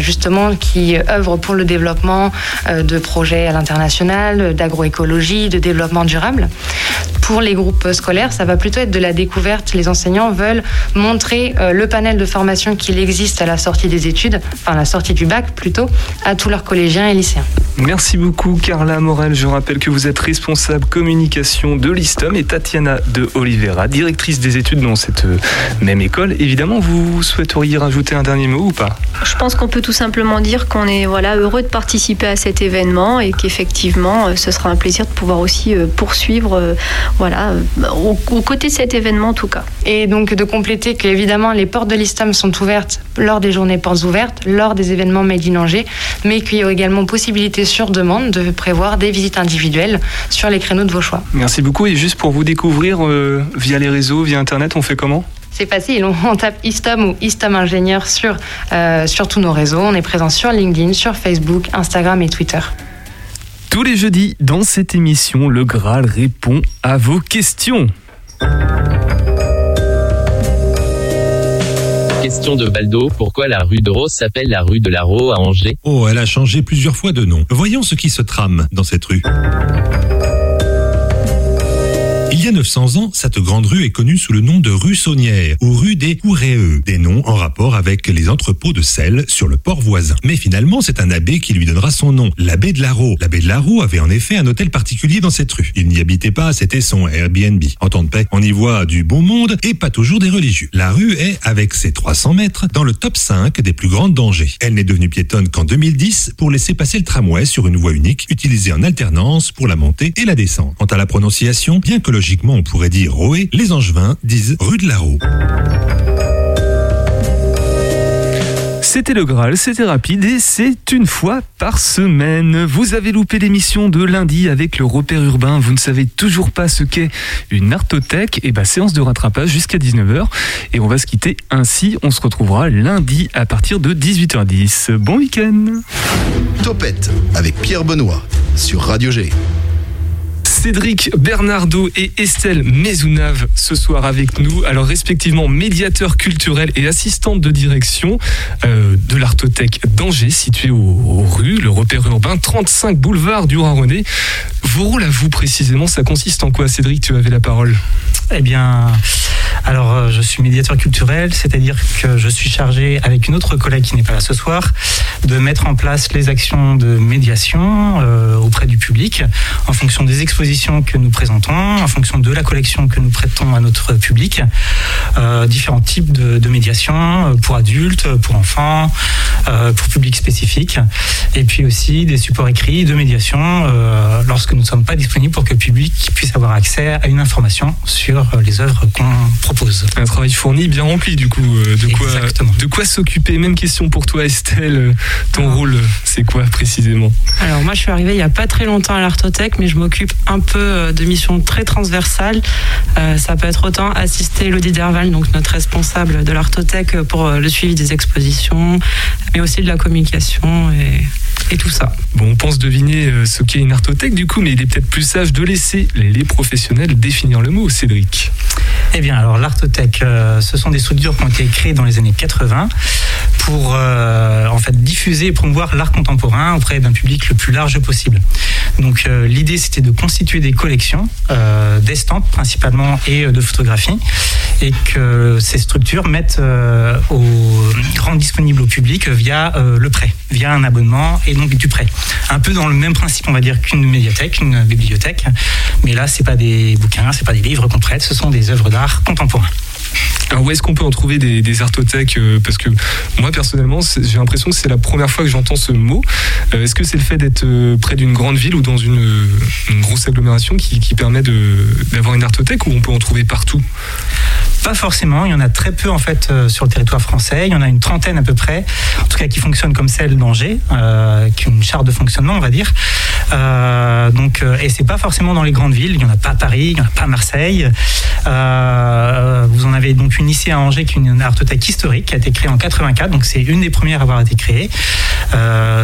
justement qui œuvrent pour le développement de projets à l'international, d'agroécologie, de développement durable. Pour les groupes scolaires, ça va plutôt être de la découverte. Les enseignants veulent montrer euh, le panel de formation qu'il existe à la sortie des études, enfin à la sortie du bac plutôt, à tous leurs collégiens et lycéens. Merci beaucoup Carla Morel. Je rappelle que vous êtes responsable communication de l'ISTOM et Tatiana de Oliveira, directrice des études dans cette euh, même école. Évidemment, vous souhaiteriez rajouter un dernier mot ou pas? Je pense qu'on peut tout simplement dire qu'on est voilà, heureux de participer à cet événement et qu'effectivement, euh, ce sera un plaisir de pouvoir aussi poursuivre voilà, au- aux côtés de cet événement en tout cas. Et donc de compléter qu'évidemment les portes de l'ISTAM sont ouvertes lors des journées portes ouvertes, lors des événements Made in Angers, mais qu'il y a également possibilité sur demande de prévoir des visites individuelles sur les créneaux de vos choix. Merci beaucoup. Et juste pour vous découvrir euh, via les réseaux, via Internet, on fait comment? C'est facile, on, on tape ISTOM ou ISTOM Ingénieur sur, euh, sur tous nos réseaux. On est présent sur LinkedIn, sur Facebook, Instagram et Twitter. Tous les jeudis, dans cette émission, le Graal répond à vos questions. Question de Baldo, pourquoi la rue de Rose s'appelle la rue de la à Angers? Oh, elle a changé plusieurs fois de nom. Voyons ce qui se trame dans cette rue. Il y a 900 ans, cette grande rue est connue sous le nom de rue Saunière ou rue des Ouréeux, des noms en rapport avec les entrepôts de sel sur le port voisin. Mais finalement, c'est un abbé qui lui donnera son nom, l'abbé de Larue. L'abbé de Larue avait en effet un hôtel particulier dans cette rue. Il n'y habitait pas, c'était son Airbnb. En temps de paix, on y voit du beau monde et pas toujours des religieux. La rue est, avec ses 300 mètres, dans le top 5 des plus grandes dangers. Elle n'est devenue piétonne qu'en 2010 pour laisser passer le tramway sur une voie unique utilisée en alternance pour la montée et la descente. Quant à la prononciation, bien que logiquement on pourrait dire Roé, les Angevins disent rue de la Roue. C'était le Graal, c'était rapide et c'est une fois par semaine. Vous avez loupé l'émission de lundi avec le repère urbain. Vous ne savez toujours pas ce qu'est une artothèque. Et bah, séance de rattrapage jusqu'à 19h. Et on va se quitter ainsi. On se retrouvera lundi à partir de 18h10. Bon week-end. Topette avec Pierre Benoît sur Radio G. Cédric Bernardo et Estelle Maisonnave ce soir avec nous. Alors respectivement médiateur culturel et assistante de direction euh, de l'Artothèque d'Angers, située au, au rue, le repère urbain 35 boulevard du René. Vos rôles à vous précisément, ça consiste en quoi Cédric, tu avais la parole Eh bien, alors euh, je suis médiateur culturel, c'est-à-dire que je suis chargé, avec une autre collègue qui n'est pas là ce soir, de mettre en place les actions de médiation euh, auprès du public en fonction des expositions que nous présentons, en fonction de la collection que nous prêtons à notre public, euh, différents types de, de médiation euh, pour adultes, pour enfants, pour public spécifique, et puis aussi des supports écrits de médiation euh, lorsque nous ne sommes pas disponibles pour que le public puisse avoir accès à une information sur euh, les œuvres qu'on propose. Un travail fourni, bien rempli du coup. euh, De quoi, de quoi s'occuper Même question pour toi Estelle. Euh, Ton rôle, c'est quoi précisément? Alors moi je suis arrivée il n'y a pas très longtemps à l'Artothèque, mais je m'occupe un peu euh, de missions très transversales. Euh, ça peut être autant assister Elodie Derval, donc notre responsable de l'Artothèque, pour euh, le suivi des expositions, mais aussi de la communication et, et tout ça. Bon, on pense deviner euh, ce qu'est une artothèque du coup, mais il est peut-être plus sage de laisser les professionnels définir le mot, Cédric. Eh bien, alors l'artothèque, euh, ce sont des structures qui ont été créées dans les années 80 pour euh, en fait diffuser et promouvoir l'art contemporain auprès d'un public le plus large possible. Donc euh, l'idée c'était de constituer des collections euh, d'estampes principalement et euh, de photographies et que ces structures mettent euh, au, rendent disponible au public via euh, le prêt, via un abonnement et donc du prêt. Un peu dans le même principe on va dire qu'une médiathèque, une bibliothèque, mais là c'est pas des bouquins, c'est pas des livres qu'on prête, ce sont des œuvres d'art contemporains. Alors où est-ce qu'on peut en trouver des, des artothèques euh, Parce que moi personnellement, j'ai l'impression que c'est la première fois que j'entends ce mot. Est-ce que c'est le fait d'être près d'une grande ville ou dans une, grosse agglomération qui, qui permet d'avoir une artothèque ou on peut en trouver partout? Pas forcément, il y en a très peu en fait euh, sur le territoire français. Il y en a une trentaine à peu près, en tout cas qui fonctionnent comme celle d'Angers, euh, qui ont une charte de fonctionnement, on va dire. Euh, donc, euh, et c'est pas forcément dans les grandes villes. Il y en a pas à Paris, il y en a pas à Marseille. Euh, vous en avez donc une ici à Angers, qui est une artothèque historique, qui a été créée en 84. Donc c'est une des premières à avoir été créée.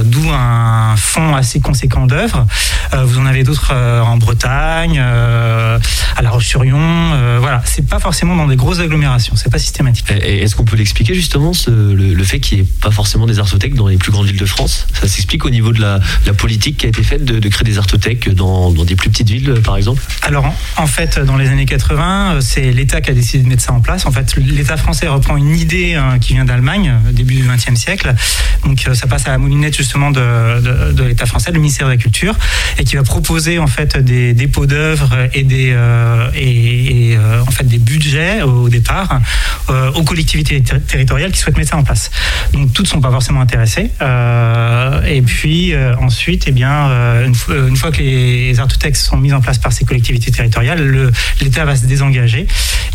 D'où un fonds assez conséquent d'œuvres. Vous en avez d'autres en Bretagne, à La Roche-sur-Yon. voilà, c'est pas forcément dans des grosses agglomérations, c'est pas systématique. Est-ce qu'on peut l'expliquer justement, le, fait qu'il n'y ait pas forcément des artothèques dans les plus grandes villes de France? Ça s'explique au niveau de la politique qui a été faite de, créer des artothèques dans, des plus petites villes, par exemple Alors, en- fait, dans les années 80, euh, c'est l'État qui a décidé de mettre ça en place. En fait, l'État français reprend une idée hein, qui vient d'Allemagne, euh, début du XXe siècle. Donc, euh, ça passe à la moulinette justement de, l'État français, le ministère de la Culture, et qui va proposer en fait des dépôts d'œuvres et des et, en fait des budgets au départ aux collectivités ter- territoriales qui souhaitent mettre ça en place. Donc, toutes sont pas forcément intéressées. Et puis ensuite, eh bien, une, fois, une fois que les artothèques sont mises en place par ces collectivités territoriales, le- l'État va se désengager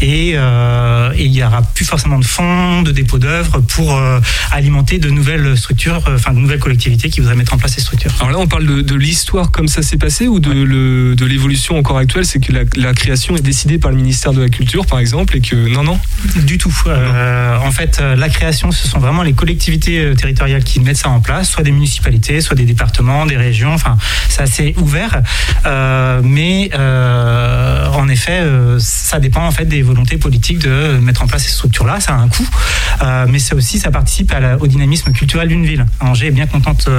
et, euh, et il n'y aura plus forcément de fonds, de dépôts d'œuvres pour euh, alimenter de nouvelles structures, euh, enfin de nouvelles collectivités qui voudraient mettre en place ces structures. Alors là, on parle de, de l'histoire comme ça s'est passé ou de, l'évolution encore actuelle, c'est que la, la création est décidée par le ministère de la Culture, par exemple, et que non, non? Du tout. Euh, en fait, euh, la création, ce sont vraiment les collectivités euh, territoriales qui mettent ça en place, soit des municipalités, soit des départements, des régions. Enfin, c'est assez ouvert. Euh, mais euh, en effet, euh, ça dépend en fait des volontés politiques de mettre en place ces structures-là. Ça a un coût, mais ça aussi, ça participe au dynamisme culturel d'une ville. Angers est bien contente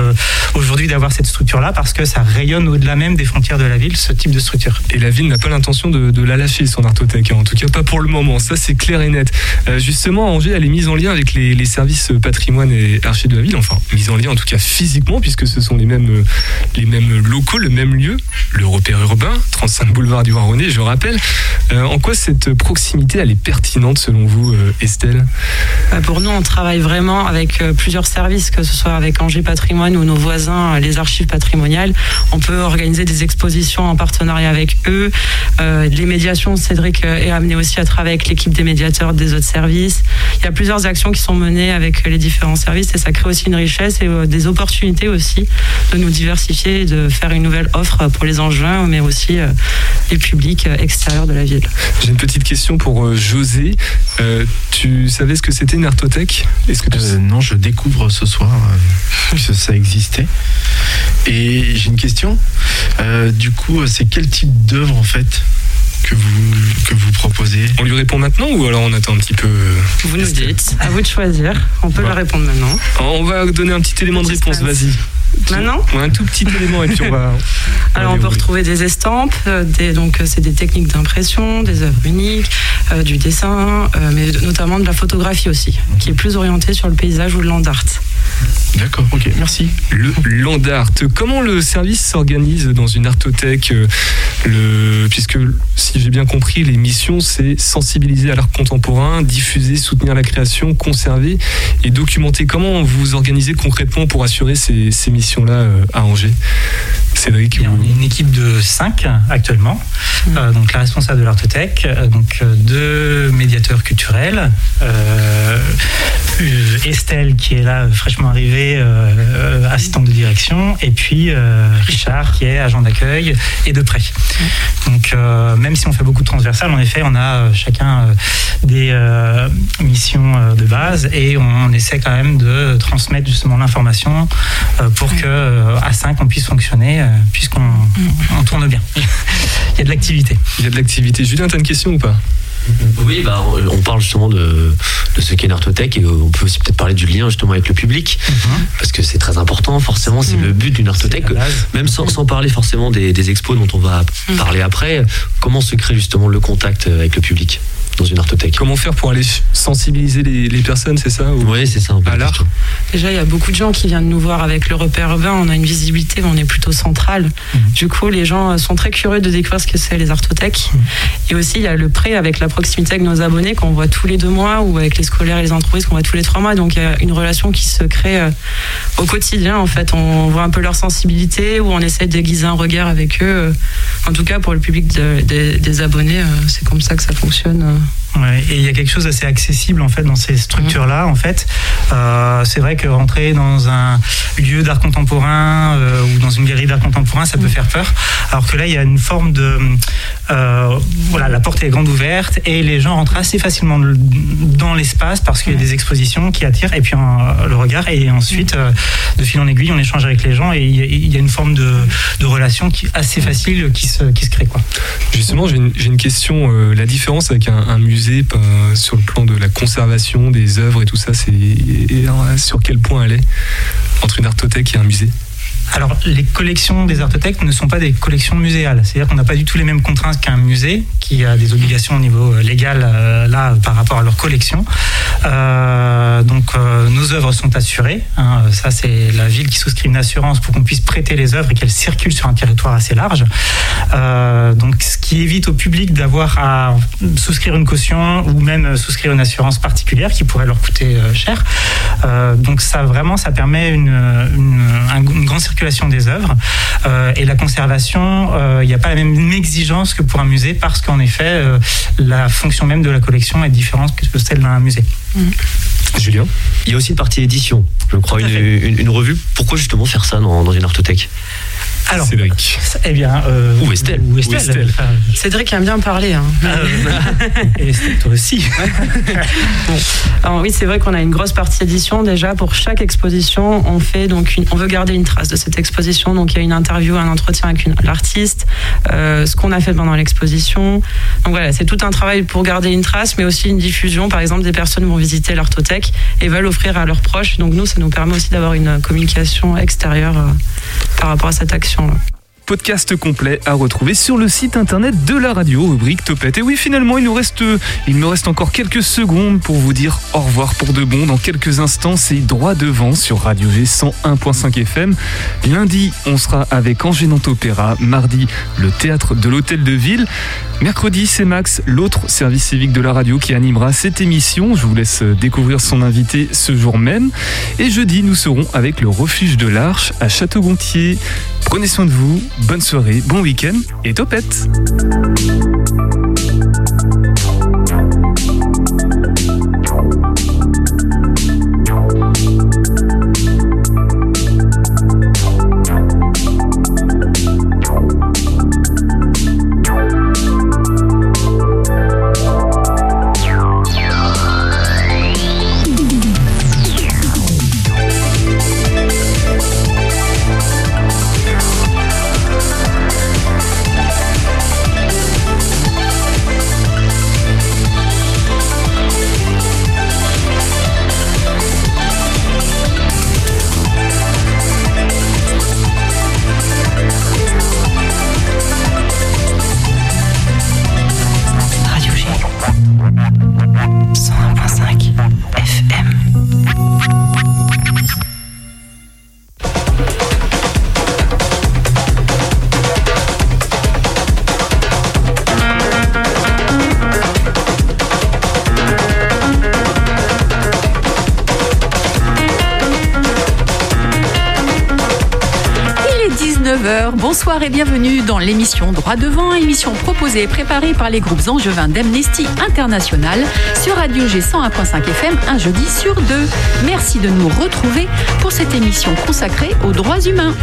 aujourd'hui d'avoir cette structure-là parce que ça rayonne au-delà même des frontières de la ville, ce type de structure. Et la ville n'a pas l'intention de, de la lâcher, son artothèque, hein. en tout cas pas pour le moment, ça c'est clair et net. Justement, Angers, elle est mise en lien avec les, services patrimoine et archives de la ville, enfin mise en lien en tout cas physiquement, puisque ce sont les mêmes, les mêmes locaux, le même lieu, le repère urbain, 35 boulevard du Roi-René, je rappelle. Euh, en quoi cette proximité, elle est pertinente selon vous, euh, Estelle? Bah, Pour nous, on travaille vraiment avec euh, plusieurs services, que ce soit avec Angers Patrimoine ou nos voisins, les archives patrimoniales. On peut organiser des expositions en partenariat avec eux. Les médiations, Cédric est amené aussi à travailler avec l'équipe des médiateurs des autres services. Il y a plusieurs actions qui sont menées avec les différents services et ça crée aussi une richesse et des opportunités aussi de nous diversifier et de faire une nouvelle offre pour les Angevins, mais aussi euh, les publics euh, extérieurs de la ville. J'ai une petite question pour euh, José. Euh, tu savais ce que c'était une artothèque? Est-ce que tu... Euh, non, je découvre ce soir euh, que ça existait. Et j'ai une question. Euh, du coup, c'est quel type d'œuvre en fait que vous, que vous proposez? On lui répond maintenant ou alors on attend un petit peu Vous nous dites, à vous de choisir. On peut Ouais. leur répondre maintenant. On va donner un petit élément de réponse, vas-y. Maintenant Ouais, Un tout petit élément et puis on va. Alors on peut retrouver des estampes, euh, des, donc euh, c'est des techniques d'impression, des œuvres uniques, euh, du dessin, euh, mais notamment de la photographie aussi, qui est plus orientée sur le paysage ou le land art. D'accord, ok, merci. Le land art. Comment le service s'organise dans une artothèque euh, le, Puisque, si j'ai bien compris, les missions, c'est sensibiliser à l'art contemporain, diffuser, soutenir la création, conserver et documenter. Comment vous organisez concrètement pour assurer ces, ces missions-là euh, à Angers? Cédric On est une équipe de 5 actuellement. euh, donc la responsable de l'Artothèque, donc deux médiateurs culturels, euh, Estelle qui est là fraîchement arrivée, euh, euh, assistante de direction, et puis euh, Richard qui est agent d'accueil et de prêt. Donc euh, même si on fait beaucoup de transversales, en effet, on a euh, chacun des euh, missions de base et on, on essaie quand même de transmettre justement l'information pour que à 5 on puisse fonctionner puisqu'on on tourne bien. Il y a de l'activité. Il y a de l'activité. Julien, t'as une question ou pas? Oui, bah, on parle justement de, de ce qu'est l'artothèque et euh, on peut aussi peut-être parler du lien justement avec le public parce que c'est très important, forcément, c'est le but d'une artothèque. Même sans, sans parler forcément des, des expos dont on va parler après, comment se crée justement le contact avec le public dans une artothèque Comment faire pour aller sensibiliser les, les personnes, c'est ça Oui, c'est ça. Un peu à l'art? Déjà, il y a beaucoup de gens qui viennent nous voir avec le repère urbain. On a une visibilité, mais on est plutôt central. Du coup, les gens sont très curieux de découvrir ce que c'est les artothèques. Et aussi, il y a le prêt avec la proximité avec nos abonnés qu'on voit tous les deux mois ou avec les scolaires et les entreprises qu'on voit tous les trois mois. Donc, il y a une relation qui se crée euh, au quotidien. En fait, on voit un peu leur sensibilité ou on essaie d'aiguiser un regard avec eux. En tout cas, pour le public de- des- des abonnés, euh, c'est comme ça que ça fonctionne. Et il y a quelque chose d'assez accessible en fait dans ces structures-là. En fait, Euh, c'est vrai que rentrer dans un lieu d'art contemporain euh, ou dans une galerie d'art contemporain, ça peut faire peur. Alors que là, il y a une forme de euh, voilà, la porte est grande ouverte et les gens rentrent assez facilement dans l'espace parce qu'il y a des expositions qui attirent et puis le regard et ensuite de fil en aiguille, on échange avec les gens et il y a- une forme de, relation qui assez facile qui se, crée quoi. Justement, j'ai une, question. la différence avec un musée sur le plan de la conservation des œuvres et tout ça, c'est euh, sur quel point elle est entre une artothèque et un musée? Alors, les collections des artothèques ne sont pas des collections muséales. C'est-à-dire qu'on n'a pas du tout les mêmes contraintes qu'un musée, qui a des obligations au niveau euh, légal, euh, là, par rapport à leur collection. Euh, donc, nos œuvres sont assurées. hein. Ça, c'est la ville qui souscrit une assurance pour qu'on puisse prêter les œuvres et qu'elles circulent sur un territoire assez large. Donc, ce qui évite au public d'avoir à souscrire une caution ou même souscrire une assurance particulière qui pourrait leur coûter cher. Donc, ça, vraiment, ça permet une, une, un- une grande circulation des œuvres. Euh, et la conservation, euh, il n'y a pas la même exigence que pour un musée parce qu'en effet, euh, la fonction même de la collection est différente que celle d'un musée. Julien Il y a aussi une partie édition, je crois, une, une- une revue. Pourquoi justement faire ça dans, dans une artothèque? Alors, Cédric. Eh bien, euh, Ou Estelle. Ou Estelle. Ou Estelle. Enfin, Cédric aime bien parler. hein. et Estelle, toi aussi. Bon. Alors oui, c'est vrai qu'on a une grosse partie édition déjà. Pour chaque exposition, on fait donc une- on veut garder une trace de cette exposition. Donc il y a une interview, un entretien avec l'artiste, euh, ce qu'on a fait pendant l'exposition. Donc voilà, c'est tout un travail pour garder une trace, mais aussi une diffusion. Par exemple, des personnes vont visiter l'artothèque et veulent offrir à leurs proches. Donc nous, ça nous permet aussi d'avoir une communication extérieure euh, par rapport à cette action-là. Podcast complet à retrouver sur le site internet de la radio, rubrique Topette. Et oui, finalement, il nous reste, il me reste encore quelques secondes pour vous dire au revoir pour de bon. Dans quelques instants, c'est droit devant sur Radio G 101.5 FM. Lundi, on sera avec Angénant Opéra. Mardi, le théâtre de l'Hôtel de Ville. Mercredi, c'est Max, l'autre service civique de la radio qui animera cette émission. Je vous laisse découvrir son invité ce jour même. Et jeudi, nous serons avec le refuge de l'Arche à Château-Gontier. Prenez soin de vous, bonne soirée, bon week-end et topette 101.5. Bonsoir et bienvenue dans l'émission Droit devant, émission proposée et préparée par les groupes angevins d'Amnesty International sur Radio G 101.5 FM un jeudi sur deux. Merci de nous retrouver pour cette émission consacrée aux droits humains.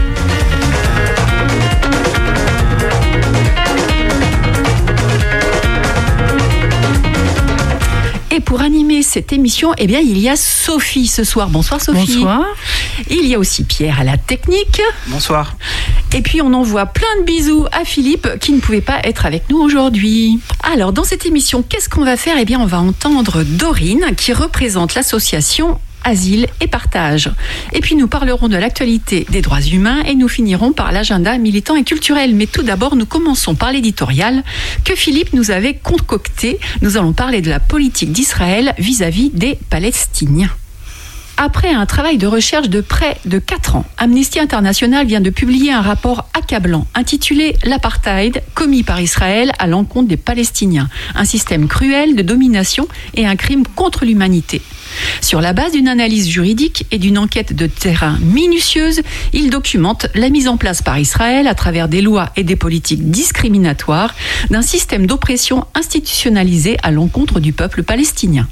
Et pour animer cette émission, eh bien, il y a Sophie ce soir. Bonsoir Sophie. Bonsoir. Il y a aussi Pierre à la technique. Bonsoir. Et puis on envoie plein de bisous à Philippe qui ne pouvait pas être avec nous aujourd'hui. Alors dans cette émission, qu'est-ce qu'on va faire? Eh bien on va entendre Dorine qui représente l'association Asile et Partage. Et puis nous parlerons de l'actualité des droits humains et nous finirons par l'agenda militant et culturel. Mais tout d'abord, nous commençons par l'éditorial que Philippe nous avait concocté. Nous allons parler de la politique d'Israël vis-à-vis des Palestiniens. Après un travail de recherche de près de 4 ans, Amnesty International vient de publier un rapport accablant intitulé L'apartheid commis par Israël à l'encontre des Palestiniens, un système cruel de domination et un crime contre l'humanité. Sur la base d'une analyse juridique et d'une enquête de terrain minutieuse, il documente la mise en place par Israël, à travers des lois et des politiques discriminatoires, d'un système d'oppression institutionnalisé à l'encontre du peuple palestinien.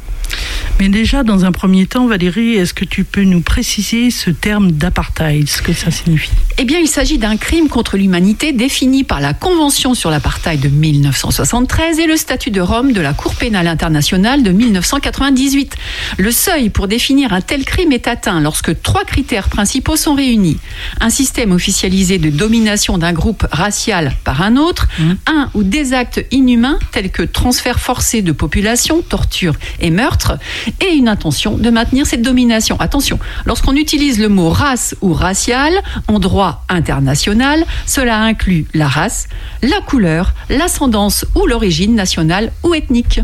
Mais déjà, dans un premier temps, Valérie, est-ce que tu peux nous préciser ce terme d'apartheid, ce que ça signifie? Eh bien, il s'agit d'un crime contre l'humanité défini par la Convention sur l'apartheid de 1973 et le statut de Rome de la Cour pénale internationale de 1998. Le seuil pour définir un tel crime est atteint lorsque trois critères principaux sont réunis. Un système officialisé de domination d'un groupe racial par un autre, un ou des actes inhumains tels que transfert forcé de population, torture et meurtre, et une intention de maintenir cette domination. Attention, lorsqu'on utilise le mot race ou racial en droit international, cela inclut la race, la couleur, l'ascendance ou l'origine nationale ou ethnique.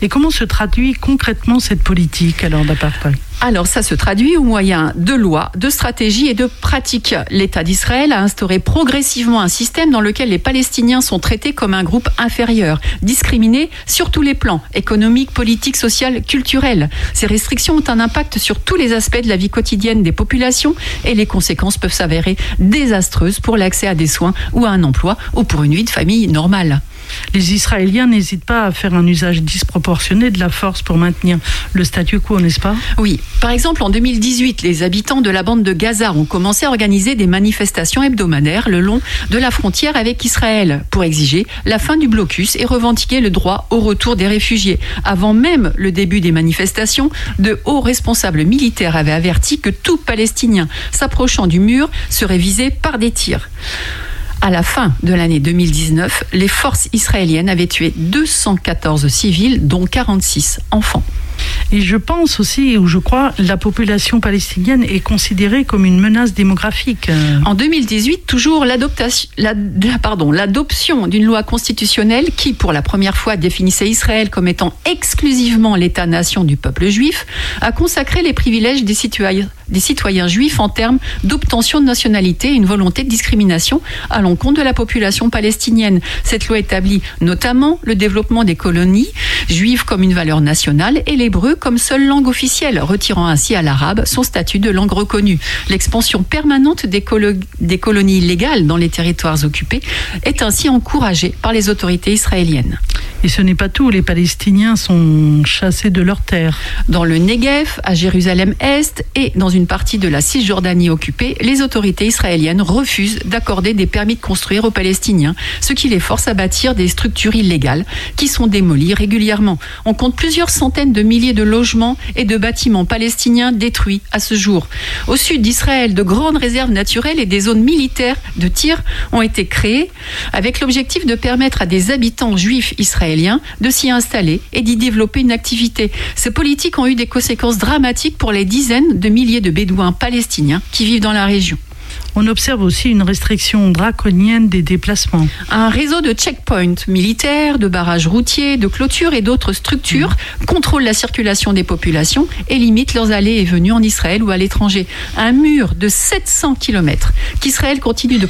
Et comment se traduit concrètement cette politique alors d'apartheid? Alors ça se traduit au moyen de lois, de stratégies et de pratiques. L'État d'Israël a instauré progressivement un système dans lequel les Palestiniens sont traités comme un groupe inférieur, discriminés sur tous les plans, économiques, politiques, social, culturels. Ces restrictions ont un impact sur tous les aspects de la vie quotidienne des populations et les conséquences peuvent s'avérer désastreuses pour l'accès à des soins ou à un emploi ou pour une vie de famille normale. Les Israéliens n'hésitent pas à faire un usage disproportionné de la force pour maintenir le statu quo, n'est-ce pas? Oui. Par exemple, en 2018, les habitants de la bande de Gaza ont commencé à organiser des manifestations hebdomadaires le long de la frontière avec Israël pour exiger la fin du blocus et revendiquer le droit au retour des réfugiés. Avant même le début des manifestations, de hauts responsables militaires avaient averti que tout Palestinien s'approchant du mur serait visé par des tirs. À la fin de l'année 2019, les forces israéliennes avaient tué 214 civils, dont 46 enfants. Et je pense aussi, ou je crois, la population palestinienne est considérée comme une menace démographique. En 2018, toujours l'adoption d'une loi constitutionnelle qui, pour la première fois, définissait Israël comme étant exclusivement l'État-nation du peuple juif, a consacré les privilèges des citoyens, des citoyens juifs en termes d'obtention de nationalité et une volonté de discrimination à l'encontre de la population palestinienne. Cette loi établit notamment le développement des colonies juives comme une valeur nationale et l'hébreu comme seule langue officielle, retirant ainsi à l'arabe son statut de langue reconnue. L'expansion permanente des, colo des colonies illégales dans les territoires occupés est ainsi encouragée par les autorités israéliennes. Et ce n'est pas tout, les Palestiniens sont chassés de leurs terres. Dans le Negev, à Jérusalem-Est et dans une partie de la Cisjordanie occupée, les autorités israéliennes refusent d'accorder des permis de construire aux Palestiniens, ce qui les force à bâtir des structures illégales qui sont démolies régulièrement. On compte plusieurs centaines de milliers de logements et de bâtiments palestiniens détruits à ce jour. Au sud d'Israël, de grandes réserves naturelles et des zones militaires de tir ont été créées avec l'objectif de permettre à des habitants juifs israéliens de s'y installer et d'y développer une activité. Ces politiques ont eu des conséquences dramatiques pour les dizaines de milliers de Bédouins palestiniens qui vivent dans la région. On observe aussi une restriction draconienne des déplacements. Un réseau de checkpoints militaires, de barrages routiers, de clôtures et d'autres structures contrôle la circulation des populations et limite leurs allées et venues en Israël ou à l'étranger. Un mur de 700 km qu'Israël continue de